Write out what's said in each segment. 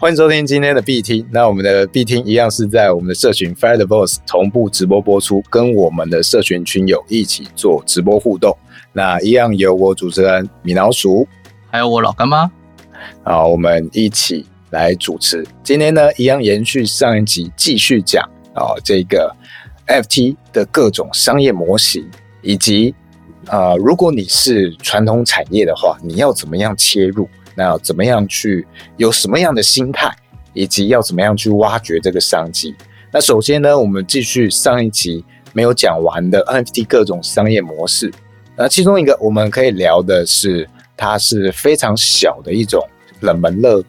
欢迎收听今天的必听。那我们的必听一样是在我们的社群 Fire the Boss 同步直播播出，跟我们的社群群友一起做直播互动。那一样由我主持人米老鼠，还有我老干妈，啊，我们一起来主持。今天呢，一样延续上一集，继续讲啊这个 FT 的各种商业模型，以及啊，如果你是传统产业的话，你要怎么样切入？那要怎么样去有什么样的心态，以及要怎么样去挖掘这个商机？那首先呢，我们继续上一集没有讲完的 NFT 各种商业模式。那其中一个我们可以聊的是，它是非常小的一种冷门乐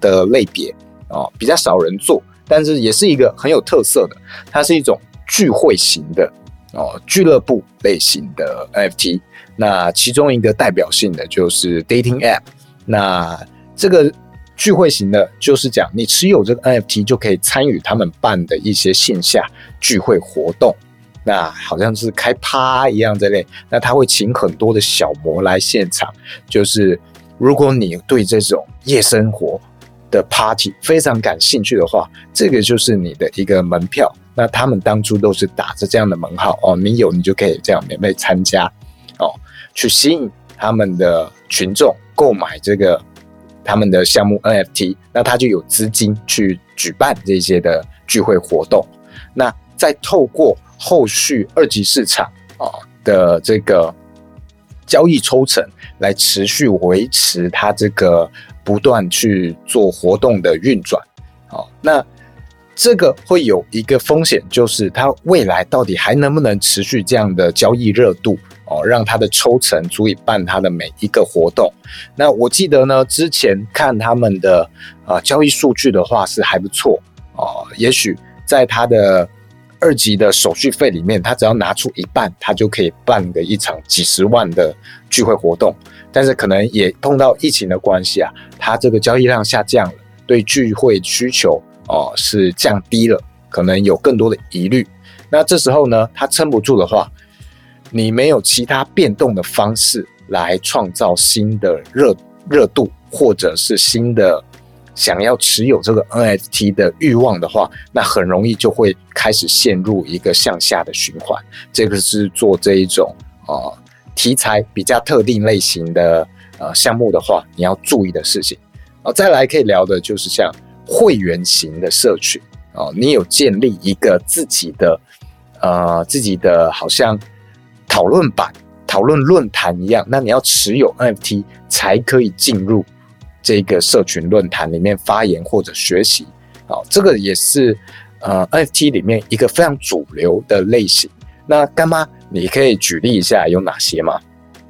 的类别哦，比较少人做，但是也是一个很有特色的。它是一种聚会型的哦，俱乐部类型的 NFT。那其中一个代表性的就是 Dating App。那这个聚会型的，就是讲你持有这个 NFT 就可以参与他们办的一些线下聚会活动。那好像是开趴一样这类。那他会请很多的小模来现场，就是如果你对这种夜生活的 party 非常感兴趣的话，这个就是你的一个门票。那他们当初都是打着这样的门号哦，你有你就可以这样免费参加哦，去吸引他们的群众。购买这个他们的项目 NFT，那他就有资金去举办这些的聚会活动。那再透过后续二级市场啊的这个交易抽成，来持续维持它这个不断去做活动的运转。好，那这个会有一个风险，就是它未来到底还能不能持续这样的交易热度？哦，让他的抽成足以办他的每一个活动。那我记得呢，之前看他们的啊交易数据的话是还不错哦。也许在他的二级的手续费里面，他只要拿出一半，他就可以办个一场几十万的聚会活动。但是可能也碰到疫情的关系啊，他这个交易量下降了，对聚会需求哦是降低了，可能有更多的疑虑。那这时候呢，他撑不住的话。你没有其他变动的方式来创造新的热热度，或者是新的想要持有这个 NFT 的欲望的话，那很容易就会开始陷入一个向下的循环。这个是做这一种啊题材比较特定类型的呃项目的话，你要注意的事情。哦，再来可以聊的就是像会员型的社群哦，你有建立一个自己的呃自己的好像。讨论版、讨论论坛一样，那你要持有 NFT 才可以进入这个社群论坛里面发言或者学习。好，这个也是呃 NFT 里面一个非常主流的类型。那干妈，你可以举例一下有哪些吗？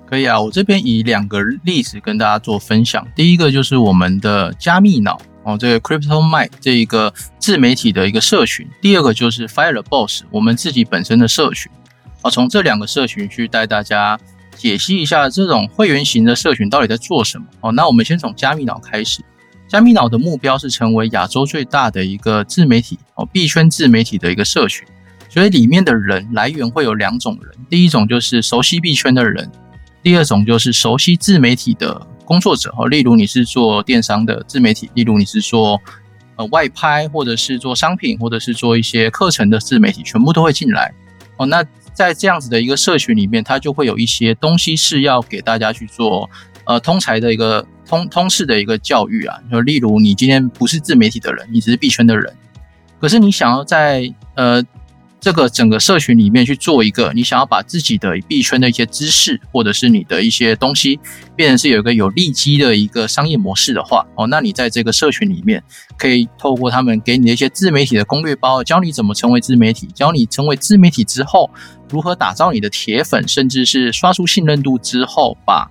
可以啊，我这边以两个例子跟大家做分享。第一个就是我们的加密脑哦，这个 Crypto Mind 这一个自媒体的一个社群。第二个就是 Fire Boss 我们自己本身的社群。从这两个社群去带大家解析一下这种会员型的社群到底在做什么哦。那我们先从加密脑开始，加密脑的目标是成为亚洲最大的一个自媒体哦，币圈自媒体的一个社群。所以里面的人来源会有两种人，第一种就是熟悉币圈的人，第二种就是熟悉自媒体的工作者哦。例如你是做电商的自媒体，例如你是做呃外拍，或者是做商品，或者是做一些课程的自媒体，全部都会进来哦。那在这样子的一个社群里面，它就会有一些东西是要给大家去做，呃，通才的一个通通识的一个教育啊。就例如，你今天不是自媒体的人，你只是币圈的人，可是你想要在呃。这个整个社群里面去做一个，你想要把自己的币圈的一些知识，或者是你的一些东西，变成是有一个有利基的一个商业模式的话，哦，那你在这个社群里面，可以透过他们给你的一些自媒体的攻略包，教你怎么成为自媒体，教你成为自媒体之后如何打造你的铁粉，甚至是刷出信任度之后，把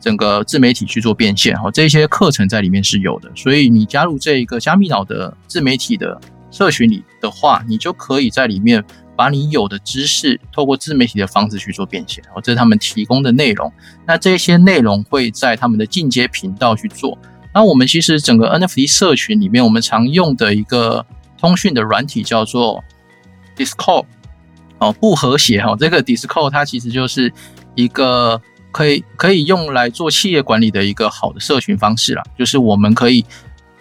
整个自媒体去做变现，哦，这些课程在里面是有的，所以你加入这一个加密脑的自媒体的。社群里的话，你就可以在里面把你有的知识，透过自媒体的方式去做变现。哦，这是他们提供的内容。那这些内容会在他们的进阶频道去做。那我们其实整个 NFT 社群里面，我们常用的一个通讯的软体叫做 Discord。哦，不和谐哈，这个 d i s c o 它其实就是一个可以可以用来做企业管理的一个好的社群方式啦。就是我们可以。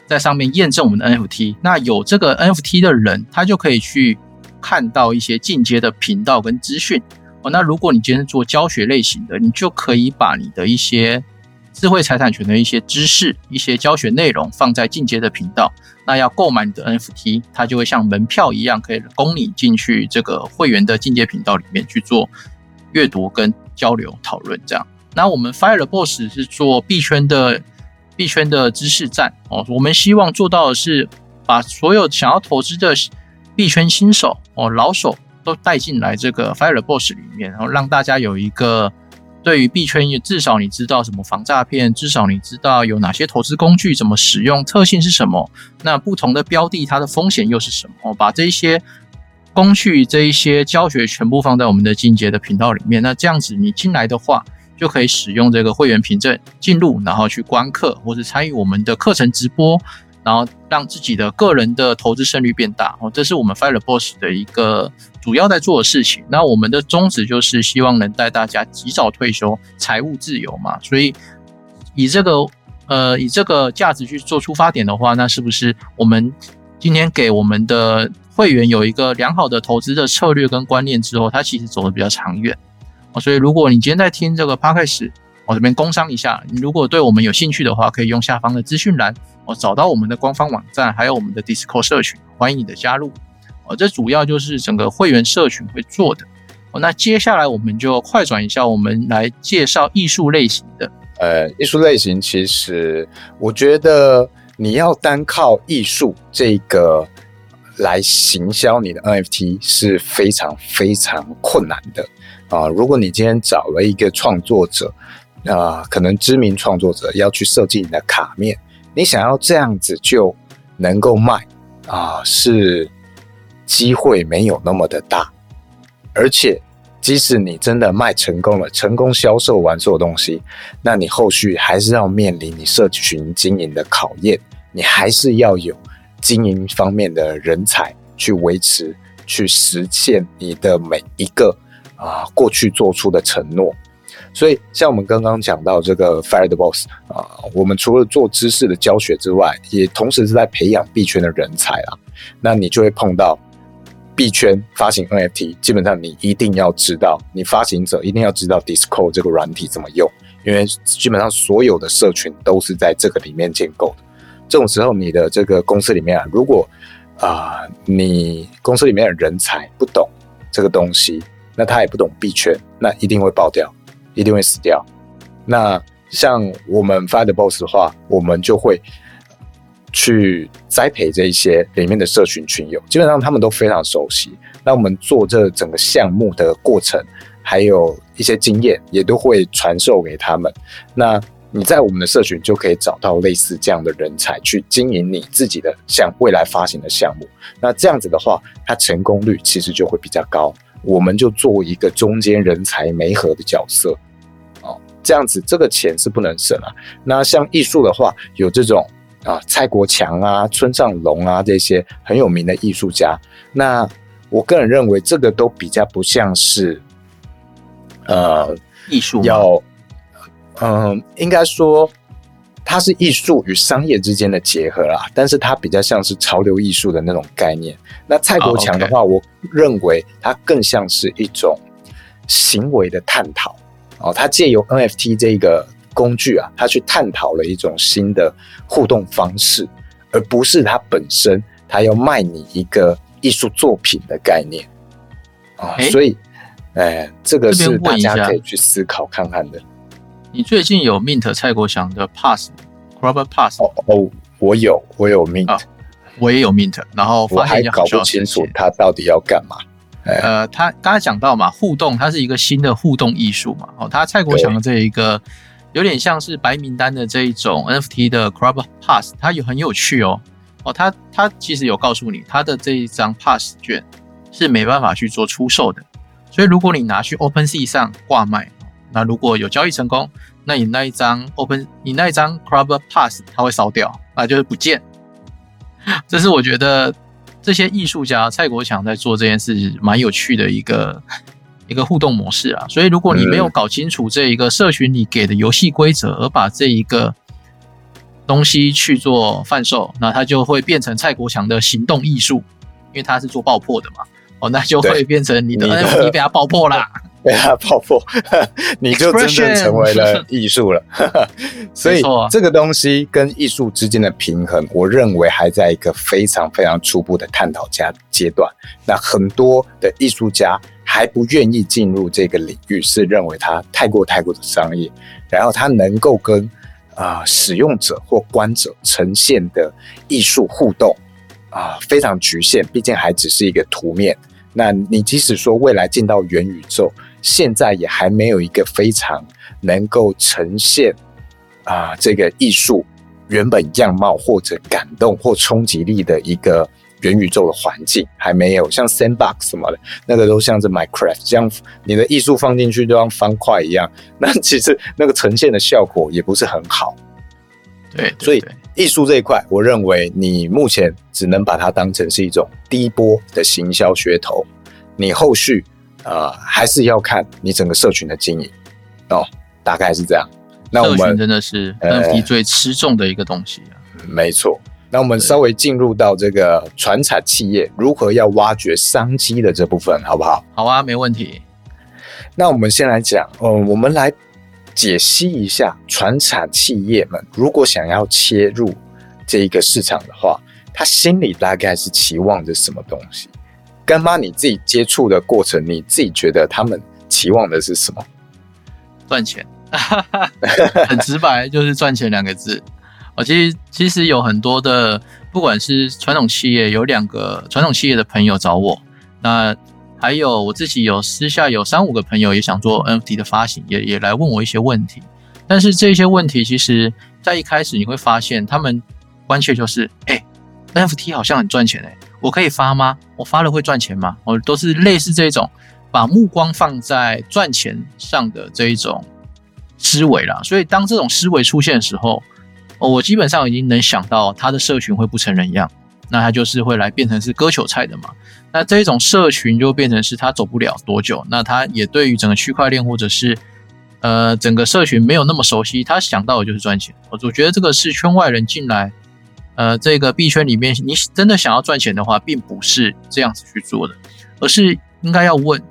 在上面验证我们的 NFT。那有这个 NFT 的人，他就可以去看到一些进阶的频道跟资讯哦。那如果你今天做教学类型的，你就可以把你的一些智慧财产权的一些知识、一些教学内容放在进阶的频道。那要购买你的 NFT，它就会像门票一样，可以供你进去这个会员的进阶频道里面去做阅读跟交流讨论。这样，那我们 Fire Boss 是做币圈的币圈的知识站哦。我们希望做到的是，把所有想要投资的币圈新手哦、老手都带进来这个 Fire Boss 里面，然后让大家有一个。对于币圈，也至少你知道什么防诈骗，至少你知道有哪些投资工具怎么使用，特性是什么？那不同的标的它的风险又是什么？我把这一些工具、这一些教学全部放在我们的进阶的频道里面。那这样子你进来的话，就可以使用这个会员凭证进入，然后去观课或者参与我们的课程直播。然后让自己的个人的投资胜率变大哦，这是我们 Fire Boss 的一个主要在做的事情。那我们的宗旨就是希望能带大家及早退休，财务自由嘛。所以以这个呃以这个价值去做出发点的话，那是不是我们今天给我们的会员有一个良好的投资的策略跟观念之后，他其实走的比较长远哦。所以如果你今天在听这个 Podcast，我这边工商一下，你如果对我们有兴趣的话，可以用下方的资讯栏。哦，找到我们的官方网站，还有我们的 Discord 社群，欢迎你的加入。哦，这主要就是整个会员社群会做的。哦，那接下来我们就快转一下，我们来介绍艺术类型的。呃，艺术类型其实我觉得你要单靠艺术这个来行销你的 NFT 是非常非常困难的啊。如果你今天找了一个创作者，啊，可能知名创作者要去设计你的卡面。你想要这样子就能够卖啊，是机会没有那么的大，而且即使你真的卖成功了，成功销售完所有东西，那你后续还是要面临你社群经营的考验，你还是要有经营方面的人才去维持，去实现你的每一个啊过去做出的承诺。所以，像我们刚刚讲到这个 Fire the Boss 啊，我们除了做知识的教学之外，也同时是在培养币圈的人才啊。那你就会碰到币圈发行 NFT，基本上你一定要知道，你发行者一定要知道 Discord 这个软体怎么用，因为基本上所有的社群都是在这个里面建构的。这种时候，你的这个公司里面啊，如果啊你公司里面的人才不懂这个东西，那他也不懂币圈，那一定会爆掉。一定会死掉。那像我们 Fire Boss 的话，我们就会去栽培这一些里面的社群群友，基本上他们都非常熟悉。那我们做这整个项目的过程，还有一些经验，也都会传授给他们。那你在我们的社群就可以找到类似这样的人才，去经营你自己的像未来发行的项目。那这样子的话，它成功率其实就会比较高。我们就做一个中间人才媒合的角色，哦，这样子这个钱是不能省啊。那像艺术的话，有这种啊蔡国强啊、村上隆啊这些很有名的艺术家。那我个人认为，这个都比较不像是呃艺术，要嗯，应该说。它是艺术与商业之间的结合啦，但是它比较像是潮流艺术的那种概念。那蔡国强的话，我认为它更像是一种行为的探讨哦，他借由 NFT 这个工具啊，他去探讨了一种新的互动方式，而不是它本身他要卖你一个艺术作品的概念啊。所以，哎，这个是大家可以去思考看看的。你最近有 mint 蔡国强的 pass，Robert Pass？哦哦，我有，我有 mint，我也有 mint，然后我还搞不清楚他到底要干嘛。呃，他刚才讲到嘛，互动，它是一个新的互动艺术嘛。哦，他蔡国强的这一个有点像是白名单的这一种 NFT 的 Robert Pass，它有很有趣哦。哦，他他其实有告诉你，他的这一张 pass 券是没办法去做出售的，所以如果你拿去 OpenSea 上挂卖。那如果有交易成功，那你那一张 Open，你那一张 Club Pass 它会烧掉，啊，就是不见。这是我觉得这些艺术家蔡国强在做这件事蛮有趣的一个一个互动模式啊。所以如果你没有搞清楚这一个社群里给的游戏规则，而把这一个东西去做贩售，那它就会变成蔡国强的行动艺术，因为他是做爆破的嘛，哦，那就会变成你的 NFT 被他爆破啦。被他爆破，你就真正成为了艺术了。所以这个东西跟艺术之间的平衡，我认为还在一个非常非常初步的探讨阶阶段。那很多的艺术家还不愿意进入这个领域，是认为它太过太过的商业，然后它能够跟啊使用者或观者呈现的艺术互动啊非常局限，毕竟还只是一个图面。那你即使说未来进到元宇宙，现在也还没有一个非常能够呈现啊这个艺术原本样貌或者感动或冲击力的一个元宇宙的环境，还没有像 Sandbox 什么的，那个都像是 Minecraft 这样，你的艺术放进去就像方块一样，那其实那个呈现的效果也不是很好。对，所以艺术这一块，我认为你目前只能把它当成是一种第一波的行销噱头，你后续。呃，还是要看你整个社群的经营哦，大概是这样。那我们真的是 NFT 最吃重的一个东西啊。没错。那我们稍微进入到这个传产企业如何要挖掘商机的这部分，好不好？好啊，没问题。那我们先来讲，嗯，我们来解析一下传产企业们如果想要切入这一个市场的话，他心里大概是期望着什么东西？干妈，你自己接触的过程，你自己觉得他们期望的是什么？赚钱，很直白，就是赚钱两个字。我其实其实有很多的，不管是传统企业，有两个传统企业的朋友找我，那还有我自己有私下有三五个朋友也想做 NFT 的发行，也也来问我一些问题。但是这些问题，其实在一开始你会发现，他们关切就是，哎，NFT 好像很赚钱哎。我可以发吗？我发了会赚钱吗？我都是类似这种，把目光放在赚钱上的这一种思维啦。所以当这种思维出现的时候，我基本上已经能想到他的社群会不成人样，那他就是会来变成是割韭菜的嘛。那这一种社群就变成是他走不了多久。那他也对于整个区块链或者是呃整个社群没有那么熟悉，他想到的就是赚钱。我我觉得这个是圈外人进来。呃，这个币圈里面，你真的想要赚钱的话，并不是这样子去做的，而是应该要问，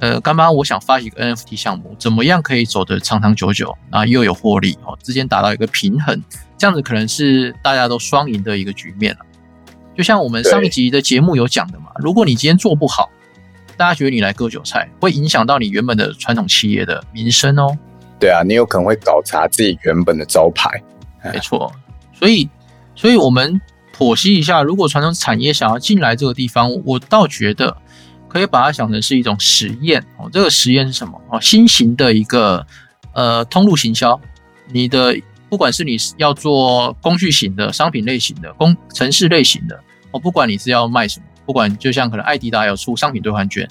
呃，干妈，我想发一个 NFT 项目，怎么样可以走得长长久久，啊，又有获利哦，之间达到一个平衡，这样子可能是大家都双赢的一个局面了。就像我们上一集的节目有讲的嘛，如果你今天做不好，大家觉得你来割韭菜，会影响到你原本的传统企业的名声哦。对啊，你有可能会搞砸自己原本的招牌。没错，所以。所以，我们剖析一下，如果传统产业想要进来这个地方，我倒觉得可以把它想成是一种实验哦。这个实验是什么哦？新型的一个呃通路行销，你的不管是你要做工具型的商品类型的工城市类型的哦，不管你是要卖什么，不管就像可能艾迪达有出商品兑换券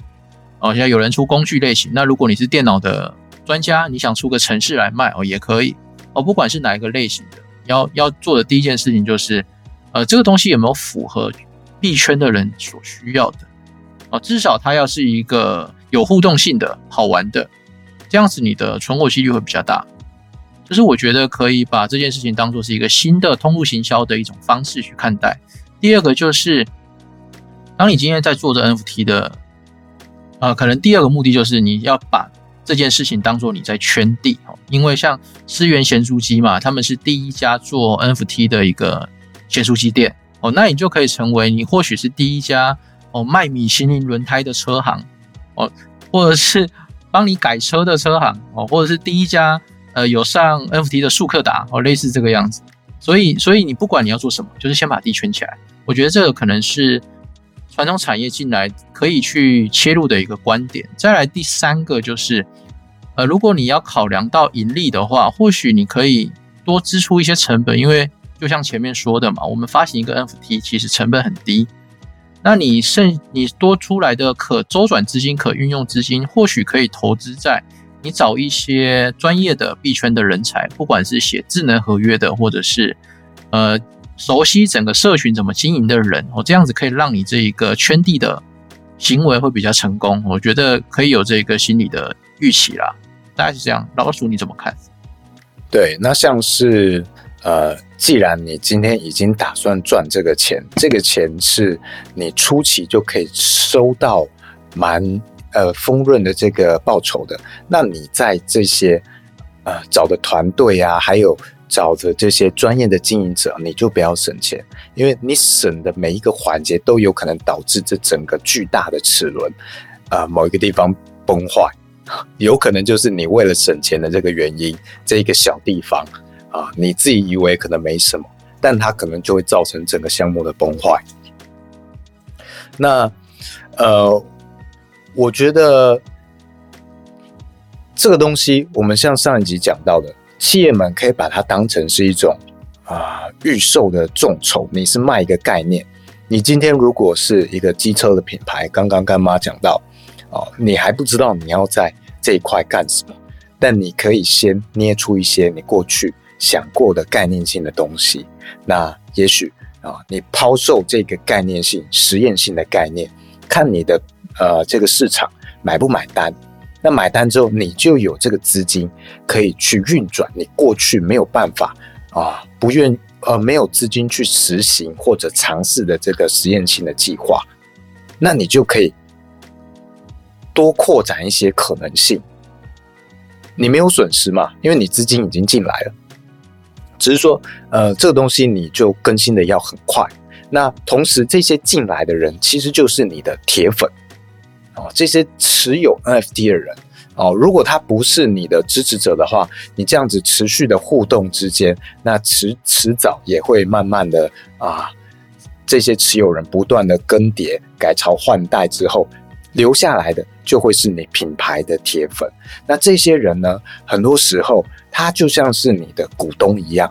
哦，现在有人出工具类型，那如果你是电脑的专家，你想出个城市来卖哦，也可以哦，不管是哪一个类型的。要要做的第一件事情就是，呃，这个东西有没有符合币圈的人所需要的？啊，至少它要是一个有互动性的好玩的，这样子你的存活几率会比较大。就是我觉得可以把这件事情当做是一个新的通路行销的一种方式去看待。第二个就是，当你今天在做的 NFT 的，呃，可能第二个目的就是你要把。这件事情当做你在圈地，因为像思源咸酥鸡嘛，他们是第一家做 NFT 的一个咸酥鸡店哦，那你就可以成为你或许是第一家哦卖米其林轮胎的车行哦，或者是帮你改车的车行哦，或者是第一家呃有上 NFT 的速克达哦，类似这个样子。所以，所以你不管你要做什么，就是先把地圈起来。我觉得这个可能是。传统产业进来可以去切入的一个观点。再来第三个就是，呃，如果你要考量到盈利的话，或许你可以多支出一些成本，因为就像前面说的嘛，我们发行一个 NFT 其实成本很低。那你剩你多出来的可周转资金、可运用资金，或许可以投资在你找一些专业的币圈的人才，不管是写智能合约的，或者是呃。熟悉整个社群怎么经营的人，哦，这样子可以让你这一个圈地的行为会比较成功。我觉得可以有这个心理的预期啦，大概是这样。老鼠你怎么看？对，那像是呃，既然你今天已经打算赚这个钱，这个钱是你初期就可以收到蛮呃丰润的这个报酬的，那你在这些呃找的团队啊，还有找的这些专业的经营者，你就不要省钱，因为你省的每一个环节都有可能导致这整个巨大的齿轮啊某一个地方崩坏，有可能就是你为了省钱的这个原因，这一个小地方。啊，你自己以为可能没什么，但它可能就会造成整个项目的崩坏。那呃，我觉得这个东西，我们像上一集讲到的，企业们可以把它当成是一种啊预售的众筹。你是卖一个概念，你今天如果是一个机车的品牌，刚刚干妈讲到哦，你还不知道你要在这一块干什么，但你可以先捏出一些你过去。想过的概念性的东西，那也许啊，你抛售这个概念性、实验性的概念，看你的呃这个市场买不买单。那买单之后，你就有这个资金可以去运转你过去没有办法啊，不愿呃没有资金去实行或者尝试的这个实验性的计划，那你就可以多扩展一些可能性。你没有损失嘛？因为你资金已经进来了。只是说，呃，这个东西你就更新的要很快。那同时，这些进来的人其实就是你的铁粉哦，这些持有 NFT 的人哦，如果他不是你的支持者的话，你这样子持续的互动之间，那迟迟早也会慢慢的啊，这些持有人不断的更迭、改朝换代之后，留下来的就会是你品牌的铁粉。那这些人呢，很多时候。他就像是你的股东一样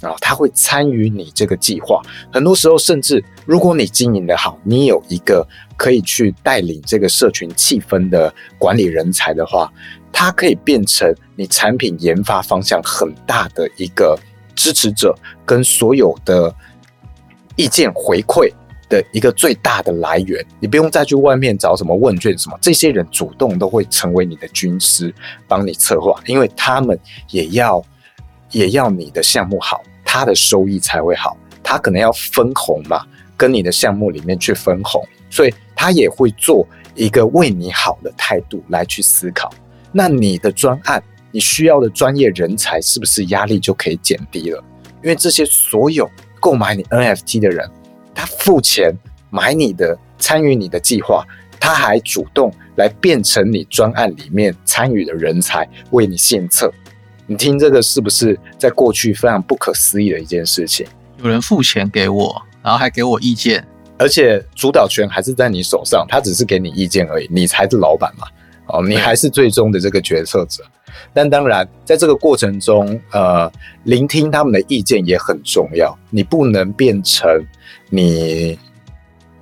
啊，他会参与你这个计划。很多时候，甚至如果你经营的好，你有一个可以去带领这个社群气氛的管理人才的话，他可以变成你产品研发方向很大的一个支持者，跟所有的意见回馈的一个最大的来源。你不用再去外面找什么问卷什么，这些人主动都会成为你的军师，帮你策划，因为他们也要也要你的项目好，他的收益才会好。他可能要分红嘛，跟你的项目里面去分红，所以他也会做一个为你好的态度来去思考。那你的专案，你需要的专业人才是不是压力就可以减低了？因为这些所有购买你 NFT 的人，他付钱买你的，参与你的计划，他还主动来变成你专案里面参与的人才，为你献策。你听这个是不是在过去非常不可思议的一件事情？有人付钱给我，然后还给我意见，而且主导权还是在你手上，他只是给你意见而已，你才是老板嘛。哦，你还是最终的这个决策者。但当然，在这个过程中，呃，聆听他们的意见也很重要。你不能变成你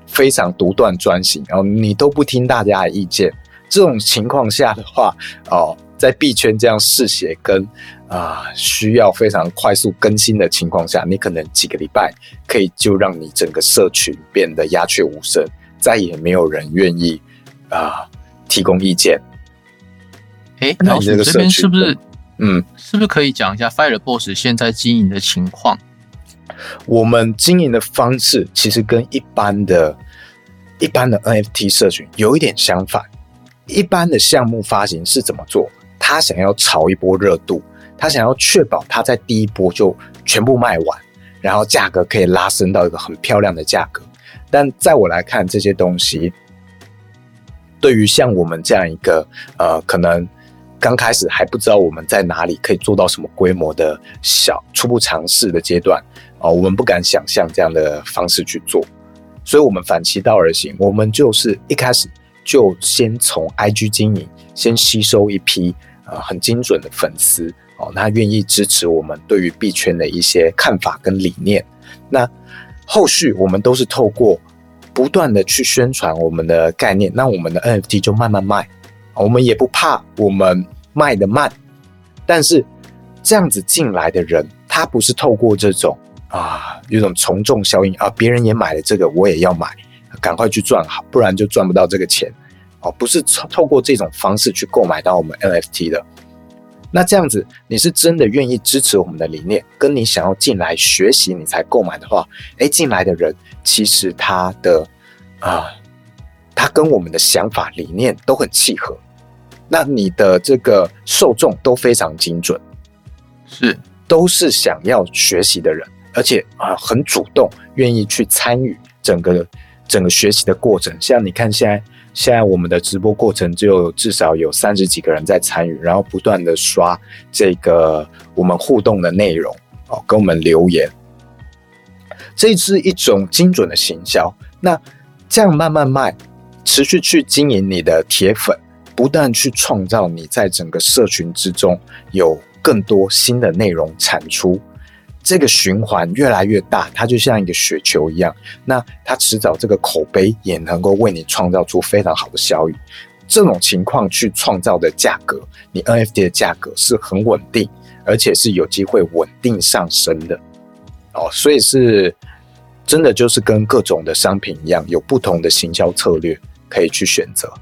非常独断专行，然后你都不听大家的意见。这种情况下的话，哦，在币圈这样嗜血跟啊需要非常快速更新的情况下，你可能几个礼拜可以就让你整个社群变得鸦雀无声，再也没有人愿意啊提供意见。哎，老鼠这边是不是嗯，是不是可以讲一下 Fire Boss 现在经营的情况？我们经营的方式其实跟一般的、一般的 NFT 社群有一点相反。一般的项目发行是怎么做？他想要炒一波热度，他想要确保他在第一波就全部卖完，然后价格可以拉升到一个很漂亮的价格。但在我来看，这些东西对于像我们这样一个呃，可能。刚开始还不知道我们在哪里可以做到什么规模的小初步尝试的阶段啊，我们不敢想象这样的方式去做，所以我们反其道而行，我们就是一开始就先从 IG 经营，先吸收一批啊很精准的粉丝哦，他愿意支持我们对于币圈的一些看法跟理念。那后续我们都是透过不断的去宣传我们的概念，那我们的 NFT 就慢慢卖。我们也不怕我们卖的慢，但是这样子进来的人，他不是透过这种啊，有种从众效应啊，别人也买了这个，我也要买，赶快去赚好，不然就赚不到这个钱。哦。不是透透过这种方式去购买到我们 NFT 的，那这样子，你是真的愿意支持我们的理念，跟你想要进来学习，你才购买的话，哎，进来的人其实他的啊，他跟我们的想法理念都很契合，那你的这个受众都非常精准，是。都是想要学习的人，而且啊很主动，愿意去参与整个整个学习的过程。像你看现在。现在我们的直播过程就至少有三十几个人在参与，然后不断的刷这个我们互动的内容哦，跟我们留言，这是一种精准的行销。那这样慢慢卖，持续去经营你的铁粉，不断去创造你在整个社群之中有更多新的内容产出。这个循环越来越大，它就像一个雪球一样。那它迟早这个口碑也能够为你创造出非常好的效益。这种情况去创造的价格，你 NFT 的价格是很稳定，而且是有机会稳定上升的。哦，所以是真的就是跟各种的商品一样，有不同的行销策略可以去选择。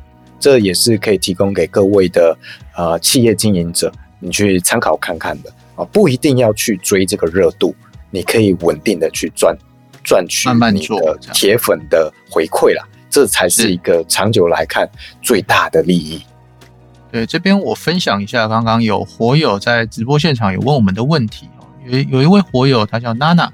这也是可以提供给各位的呃企业经营者，你去参考看看的。啊，不一定要去追这个热度，你可以稳定的去赚赚取你的铁粉的回馈啦，这才是一个长久来看最大的利益。对，这边我分享一下，刚刚有火友在直播现场有问我们的问题哦，有有一位火友他叫娜娜，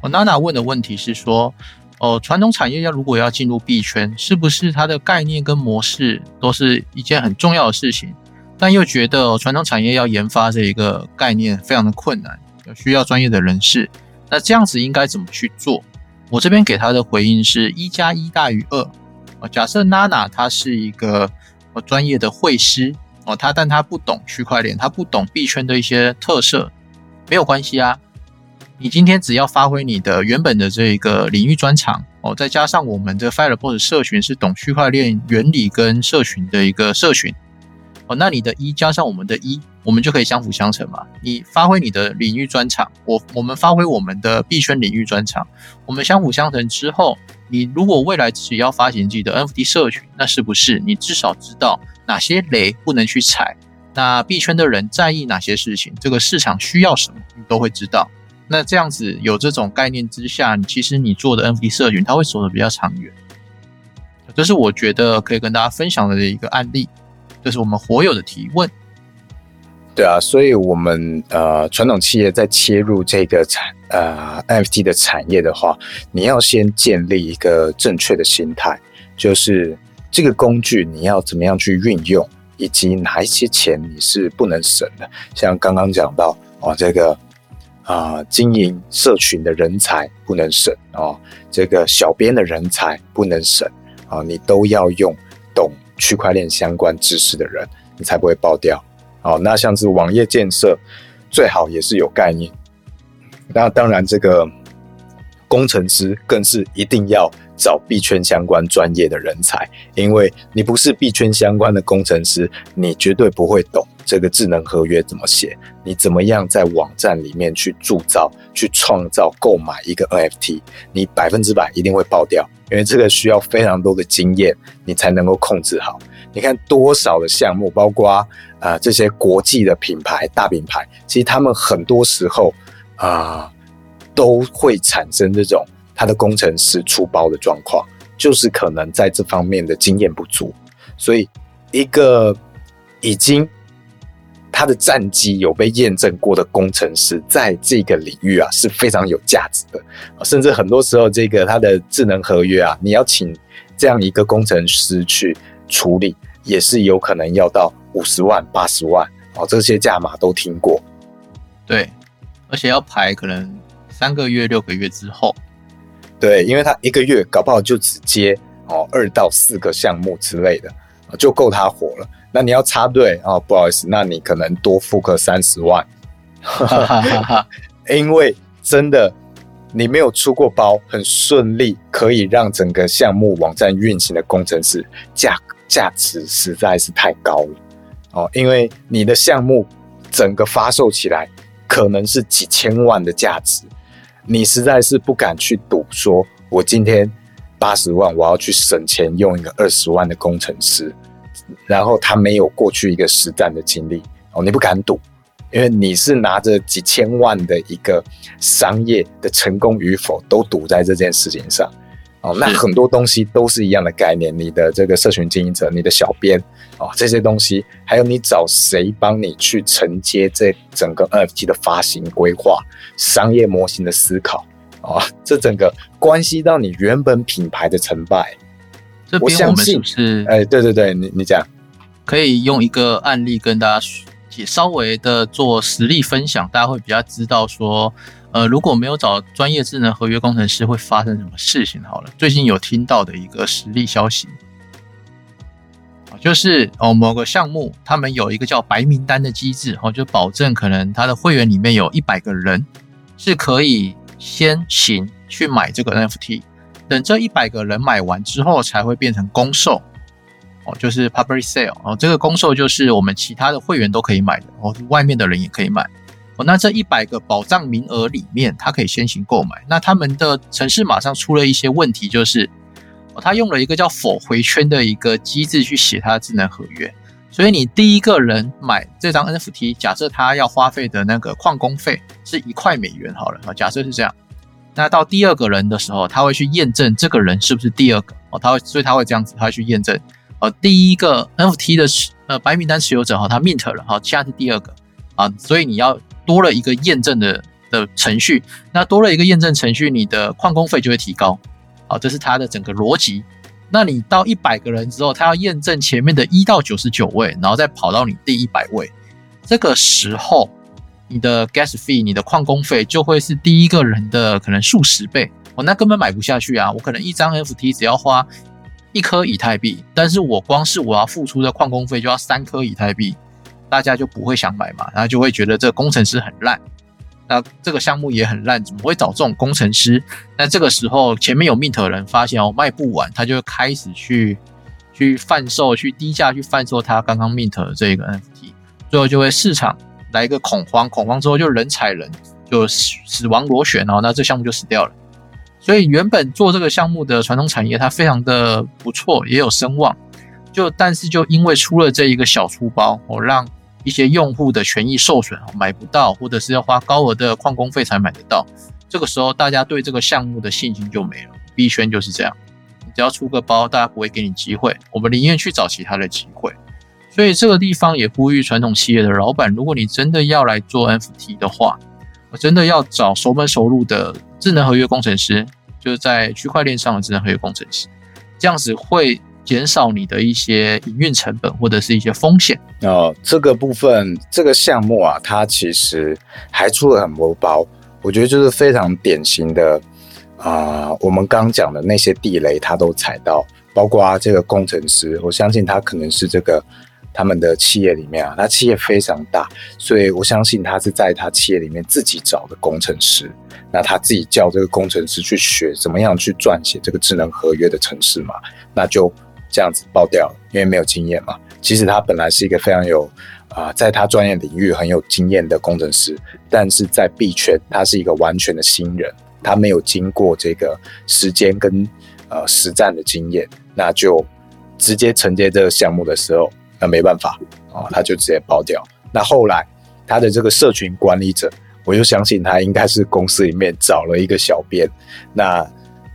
哦，娜娜问的问题是说，哦，传统产业要如果要进入币圈，是不是它的概念跟模式都是一件很重要的事情？但又觉得传统产业要研发这一个概念非常的困难，需要专业的人士。那这样子应该怎么去做？我这边给他的回应是一加一大于二。假设娜娜她是一个呃专业的会师哦，她但她不懂区块链，她不懂币圈的一些特色，没有关系啊。你今天只要发挥你的原本的这一个领域专长哦，再加上我们的 Fireboss 社群是懂区块链原理跟社群的一个社群。哦，那你的一加上我们的一，我们就可以相辅相成嘛。你发挥你的领域专长，我我们发挥我们的币圈领域专长，我们相辅相成之后，你如果未来只要发行自己的 NFT 社群，那是不是你至少知道哪些雷不能去踩？那币圈的人在意哪些事情？这个市场需要什么，你都会知道。那这样子有这种概念之下，其实你做的 NFT 社群，它会走得比较长远。这是我觉得可以跟大家分享的一个案例。这是我们火友的提问。对啊，所以我们呃传统企业在切入这个产呃 NFT 的产业的话，你要先建立一个正确的心态，就是这个工具你要怎么样去运用，以及哪一些钱你是不能省的。像刚刚讲到哦，这个啊经营社群的人才不能省哦，这个小编的人才不能省啊，你都要用懂。区块链相关知识的人，你才不会爆掉。好，那像是网页建设，最好也是有概念。那当然，这个工程师更是一定要找币圈相关专业的人才，因为你不是币圈相关的工程师，你绝对不会懂这个智能合约怎么写，你怎么样在网站里面去铸造、去创造、购买一个 NFT，你百分之百一定会爆掉。因为这个需要非常多的经验，你才能够控制好。你看多少的项目，包括啊这些国际的品牌、大品牌，其实他们很多时候啊都会产生这种他的工程师出包的状况，就是可能在这方面的经验不足。所以一个已经。他的战绩有被验证过的工程师，在这个领域啊是非常有价值的，甚至很多时候，这个他的智能合约啊，你要请这样一个工程师去处理，也是有可能要到五十万、八十万哦，这些价码都听过。对，而且要排可能三个月、六个月之后。对，因为他一个月搞不好就只接哦二到四个项目之类的，就够他活了。那你要插队哦，不好意思，那你可能多付个三十万，因为真的你没有出过包，很顺利，可以让整个项目网站运行的工程师价价值实在是太高了哦，因为你的项目整个发售起来可能是几千万的价值，你实在是不敢去赌，说我今天八十万我要去省钱用一个二十万的工程师。然后他没有过去一个实战的经历哦，你不敢赌因为你是拿着几千万的一个商业的成功与否都赌在这件事情上。哦，那很多东西都是一样的概念，你的这个社群经营者、你的小编哦，这些东西，还有你找谁帮你去承接这整个 NFT 的发行规划、商业模型的思考啊，这整个关系到你原本品牌的成败。这边我们是不是？哎，对对对，你你讲，可以用一个案例跟大家也稍微的做实例分享，大家会比较知道说。呃，如果没有找专业智能合约工程师，会发生什么事情？好了，最近有听到的一个实例消息，就是哦，某个项目他们有一个叫白名单的机制，哦，就保证可能他的会员里面有一百个人是可以先行去买这个 NFT，等这一百个人买完之后，才会变成公售，哦，就是 public sale，哦，这个公售就是我们其他的会员都可以买的，哦，外面的人也可以买。哦，那这一百个保障名额里面，他可以先行购买。那他们的城市马上出了一些问题，就是哦，他用了一个叫否回圈的一个机制去写他的智能合约。所以你第一个人买这张 NFT，假设他要花费的那个矿工费是一块美元好了啊，假设是这样。那到第二个人的时候，他会去验证这个人是不是第二个。哦，他会，所以他会这样子，他会去验证。哦，第一个 NFT 的持呃白名单持有者哈，他 mint 了哈，现在是第二个。啊，所以你要。多了一个验证的的程序，那多了一个验证程序，你的矿工费就会提高，好，这是它的整个逻辑。那你到一百个人之后，他要验证前面的一到九十九位，然后再跑到你第一百位，这个时候你的 gas fee，你的矿工费就会是第一个人的可能数十倍，哦，那根本买不下去啊！我可能一张 FT 只要花一颗以太币，但是我光是我要付出的矿工费就要三颗以太币。大家就不会想买嘛，然后就会觉得这个工程师很烂，那这个项目也很烂，怎么会找这种工程师？那这个时候前面有 mint 的人发现哦卖不完，他就开始去去贩售，去低价去贩售他刚刚 mint 的这个 NFT，最后就会市场来一个恐慌，恐慌之后就人踩人，就死亡螺旋哦，那这项目就死掉了。所以原本做这个项目的传统产业，它非常的不错，也有声望，就但是就因为出了这一个小粗包，哦让。一些用户的权益受损买不到，或者是要花高额的矿工费才买得到。这个时候，大家对这个项目的信心就没了。币圈就是这样，你只要出个包，大家不会给你机会，我们宁愿去找其他的机会。所以这个地方也呼吁传统企业的老板，如果你真的要来做 NFT 的话，我真的要找熟门熟路的智能合约工程师，就是在区块链上的智能合约工程师，这样子会。减少你的一些营运成本或者是一些风险哦。这个部分，这个项目啊，它其实还出了很多包，我觉得就是非常典型的啊。我们刚讲的那些地雷，他都踩到，包括这个工程师，我相信他可能是这个他们的企业里面啊，他企业非常大，所以我相信他是在他企业里面自己找的工程师，那他自己叫这个工程师去学怎么样去撰写这个智能合约的程式嘛，那就。这样子爆掉了，因为没有经验嘛。其实他本来是一个非常有啊，在他专业领域很有经验的工程师，但是在币圈他是一个完全的新人，他没有经过这个时间跟呃实战的经验，那就直接承接这个项目的时候，那没办法啊，他就直接爆掉。那后来他的这个社群管理者，我就相信他应该是公司里面找了一个小编，那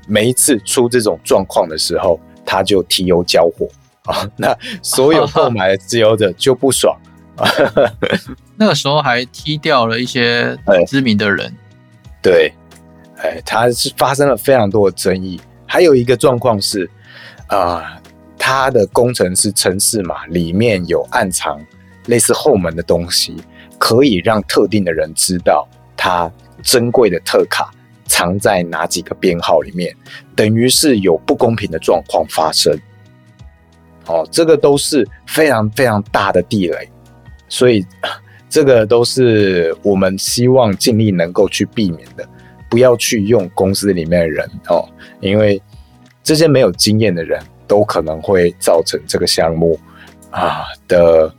每一次出这种状况的时候。他就提油交火啊，那所有购买的自由者就不爽啊。那个时候还踢掉了一些知名的人，对，哎，他是发生了非常多的争议。还有一个状况是啊，他的工程师城市嘛，里面有暗藏类似后门的东西，可以让特定的人知道他珍贵的特卡。藏在哪几个编号里面，等于是有不公平的状况发生。哦，这个都是非常非常大的地雷，所以这个都是我们希望尽力能够去避免的，不要去用公司里面的人哦，因为这些没有经验的人都可能会造成这个项目啊的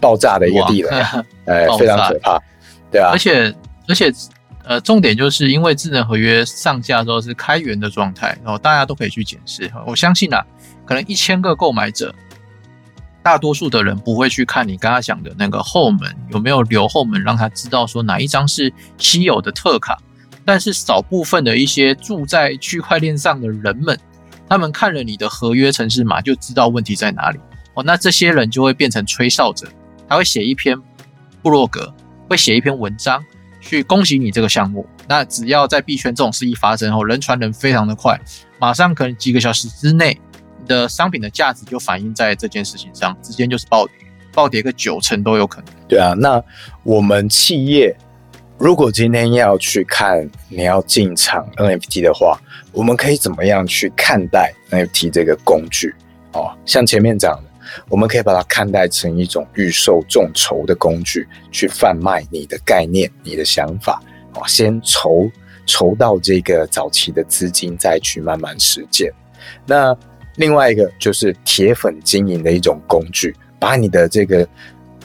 爆炸的一个地雷，哎，非常可怕，对啊，而且而且。呃，重点就是因为智能合约上架之后是开源的状态，然后大家都可以去检视。我相信啊，可能一千个购买者，大大多数的人不会去看你刚刚讲的那个后门有没有留后门，让他知道说哪一张是稀有的特卡。但是少部分的一些住在区块链上的人们，他们看了你的合约程式码就知道问题在哪里哦。那这些人就会变成吹哨者，他会写一篇布洛格，会写一篇文章去恭喜你这个项目。那只要在币圈这种事一发生后，人传人非常的快，马上可能几个小时之内。的商品的价值就反映在这件事情上，直接就是暴跌，暴跌个九成都有可能。对啊，那我们企业如果今天要去看你要进场 NFT 的话，我们可以怎么样去看待 NFT 这个工具？哦，像前面讲的，我们可以把它看待成一种预售众筹的工具，去贩卖你的概念、你的想法，哦，先筹筹到这个早期的资金，再去慢慢实践。那另外一个就是铁粉经营的一种工具，把你的这个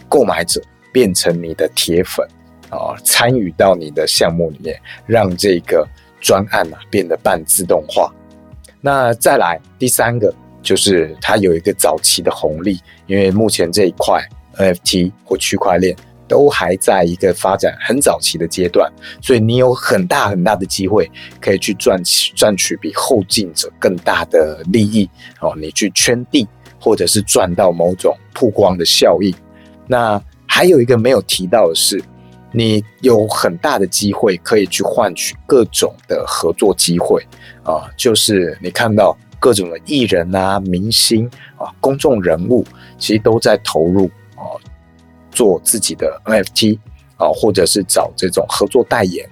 购买者变成你的铁粉啊，参与到你的项目里面，让这个专案啊变得半自动化。那再来第三个就是它有一个早期的红利，因为目前这一块 NFT 或区块链。都还在一个发展很早期的阶段，所以你有很大很大的机会可以去赚取赚取比后进者更大的利益哦。你去圈地，或者是赚到某种曝光的效应。那还有一个没有提到的是，你有很大的机会可以去换取各种的合作机会啊，就是你看到各种的艺人啊、明星啊、公众人物，其实都在投入啊。做自己的 NFT 啊，或者是找这种合作代言。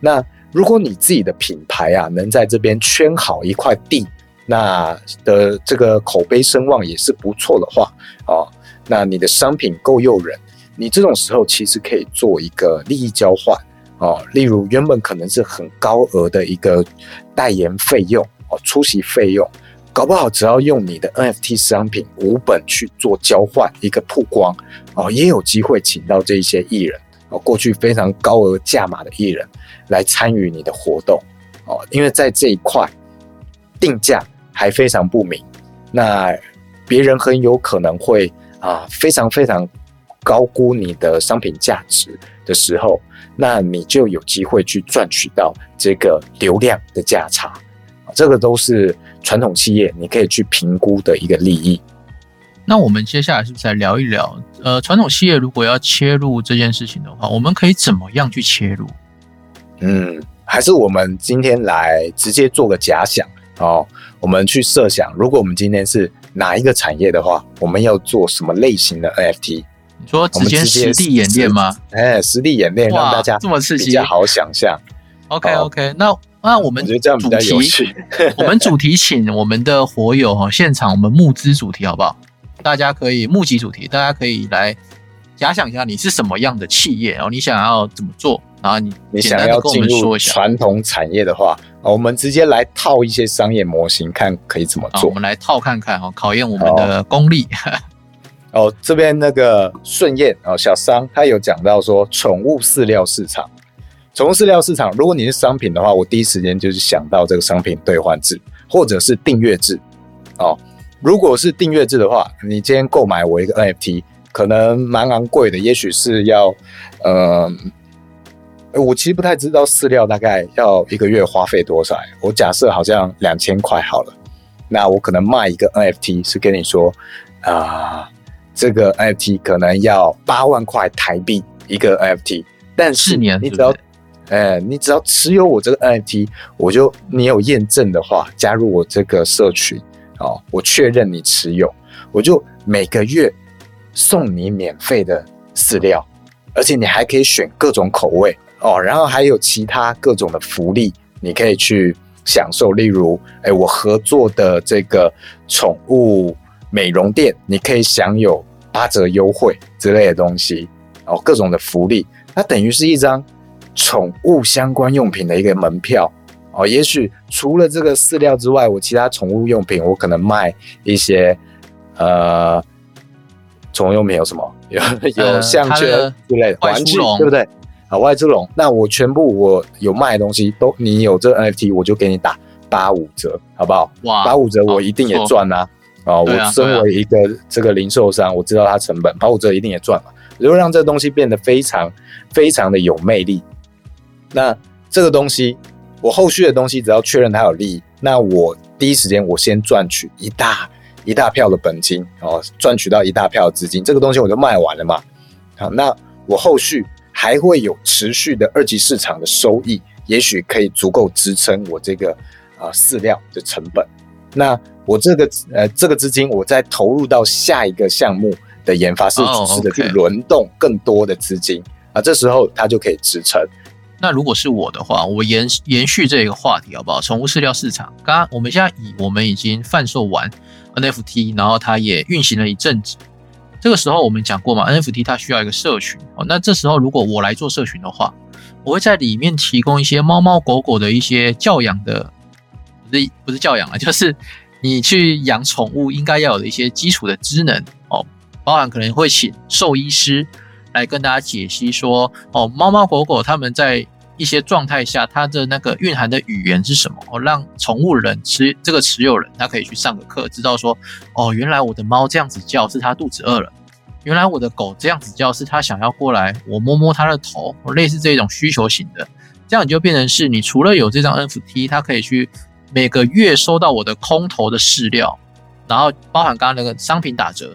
那如果你自己的品牌啊，能在这边圈好一块地，那的这个口碑声望也是不错的话啊，那你的商品够诱人，你这种时候其实可以做一个利益交换哦。例如原本可能是很高额的一个代言费用哦，出席费用。搞不好只要用你的 NFT 商品五本去做交换，一个曝光哦，也有机会请到这一些艺人哦，过去非常高额价码的艺人来参与你的活动哦，因为在这一块定价还非常不明，那别人很有可能会啊非常非常高估你的商品价值的时候，那你就有机会去赚取到这个流量的价差。这个都是传统企业你可以去评估的一个利益。那我们接下来是不是来聊一聊？呃，传统企业如果要切入这件事情的话，我们可以怎么样去切入？嗯，还是我们今天来直接做个假想哦。我们去设想，如果我们今天是哪一个产业的话，我们要做什么类型的 NFT？你说直接实地演练吗？哎，实地演练让大家这么刺激，比较好想象。OK OK，那。那我们主题，我们主题请我们的火友哈，现场我们募资主题好不好？大家可以募集主题，大家可以来假想一下你是什么样的企业，然后你想要怎么做，然后你你想要进入传统产业的话，我们直接来套一些商业模型，看可以怎么做。我们来套看看哈，考验我们的功力。哦，这边那个顺燕哦，小商他有讲到说宠物饲料市场。宠物饲料市场，如果你是商品的话，我第一时间就是想到这个商品兑换制，或者是订阅制。哦，如果是订阅制的话，你今天购买我一个 NFT，可能蛮昂贵的，也许是要，呃，我其实不太知道饲料大概要一个月花费多少。我假设好像两千块好了，那我可能卖一个 NFT 是跟你说，啊，这个 NFT 可能要八万块台币一个 NFT，但是你只要哎，你只要持有我这个 NFT，我就你有验证的话，加入我这个社群，哦，我确认你持有，我就每个月送你免费的饲料，而且你还可以选各种口味哦，然后还有其他各种的福利，你可以去享受，例如，哎，我合作的这个宠物美容店，你可以享有八折优惠之类的东西，哦，各种的福利，它等于是一张。宠物相关用品的一个门票哦，也许除了这个饲料之外，我其他宠物用品我可能卖一些呃，宠物用品有什么？有有项圈之类的玩具，对不对？啊，外之龙，那我全部我有卖的东西都，你有这 NFT，我就给你打八五折，好不好？哇，八五折我一定也赚啊！啊，我身为一个这个零售商，我知道它成本，保护者一定也赚嘛。如果让这个东西变得非常非常的有魅力，那这个东西我后续的东西只要确认它有利益，那我第一时间我先赚取一大一大票的本金哦，赚取到一大票的资金，这个东西我就卖完了嘛。好，那我后续还会有持续的二级市场的收益，也许可以足够支撑我这个啊饲料的成本。那我这个呃这个资金，我再投入到下一个项目的研发，是只是的去轮动更多的资金啊，这时候它就可以支撑。那如果是我的话，我延延续这个话题好不好？宠物饲料市场，刚刚我们现在以我们已经贩售完 NFT，然后它也运行了一阵子，这个时候我们讲过嘛，NFT 它需要一个社群哦。那这时候如果我来做社群的话，我会在里面提供一些猫猫狗狗的一些教养的。不是不是教养啊，就是你去养宠物应该要有的一些基础的知能哦，包含可能会请兽医师来跟大家解析说哦，猫猫狗狗它们在一些状态下它的那个蕴含的语言是什么哦，让宠物人持这个持有人他可以去上个课，知道说哦，原来我的猫这样子叫是它肚子饿了，原来我的狗这样子叫是它想要过来我摸摸它的头，类似这种需求型的，这样你就变成是你除了有这张 NFT，它可以去。每个月收到我的空投的饲料，然后包含刚刚那个商品打折，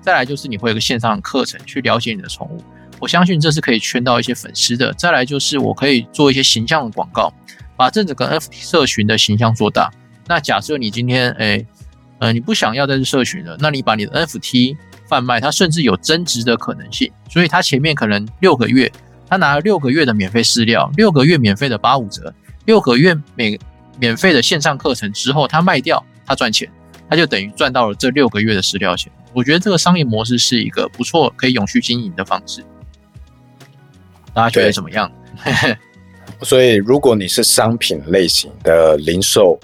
再来就是你会有个线上的课程去了解你的宠物，我相信这是可以圈到一些粉丝的。再来就是我可以做一些形象的广告，把这整个 FT 社群的形象做大。那假设你今天哎呃你不想要在这社群了，那你把你的 FT 贩卖，它甚至有增值的可能性。所以它前面可能六个月，他拿了六个月的免费饲料，六个月免费的八五折，六个月每。免费的线上课程之后，他卖掉，他赚钱，他就等于赚到了这六个月的饲料钱。我觉得这个商业模式是一个不错可以永续经营的方式。大家觉得怎么样？所以，如果你是商品类型的零售，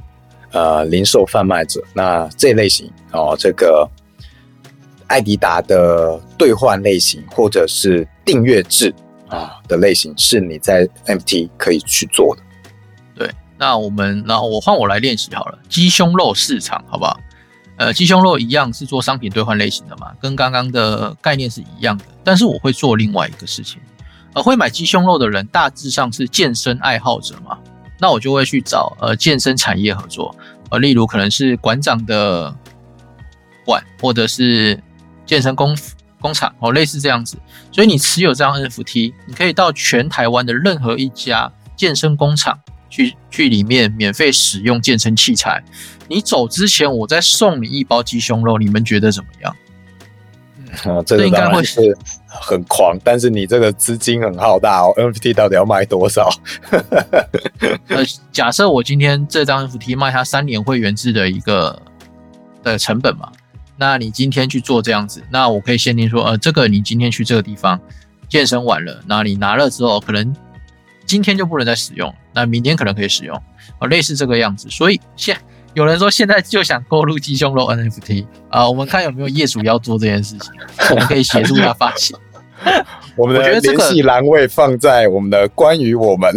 呃，零售贩卖者，那这类型哦，这个艾迪达的兑换类型或者是订阅制啊的类型，是你在 MT 可以去做的。那我们，然后我换我来练习好了。鸡胸肉市场，好不好？呃，鸡胸肉一样是做商品兑换类型的嘛，跟刚刚的概念是一样的。但是我会做另外一个事情，呃，会买鸡胸肉的人大致上是健身爱好者嘛，那我就会去找呃健身产业合作，呃，例如可能是馆长的馆，或者是健身工工厂哦，类似这样子。所以你持有这张 NFT，你可以到全台湾的任何一家健身工厂。去去里面免费使用健身器材，你走之前我再送你一包鸡胸肉，你们觉得怎么样？啊，这个应该会是很狂，但是你这个资金很浩大哦，NFT 到底要卖多少？呃，假设我今天这张 NFT 卖它三年会员制的一个的成本嘛，那你今天去做这样子，那我可以限定说，呃，这个你今天去这个地方健身完了，那你拿了之后可能。今天就不能再使用，那明天可能可以使用，啊，类似这个样子。所以现有人说现在就想购入鸡胸肉 NFT 啊，我们看有没有业主要做这件事情，我们可以协助他发起。我们的联系栏位放在我们的关于我们，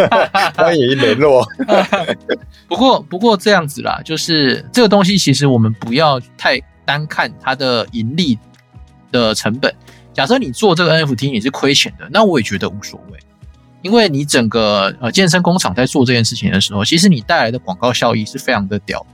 欢迎联络。不过不过这样子啦，就是这个东西其实我们不要太单看它的盈利的成本。假设你做这个 NFT 你是亏钱的，那我也觉得无所谓。因为你整个呃健身工厂在做这件事情的时候，其实你带来的广告效益是非常的屌。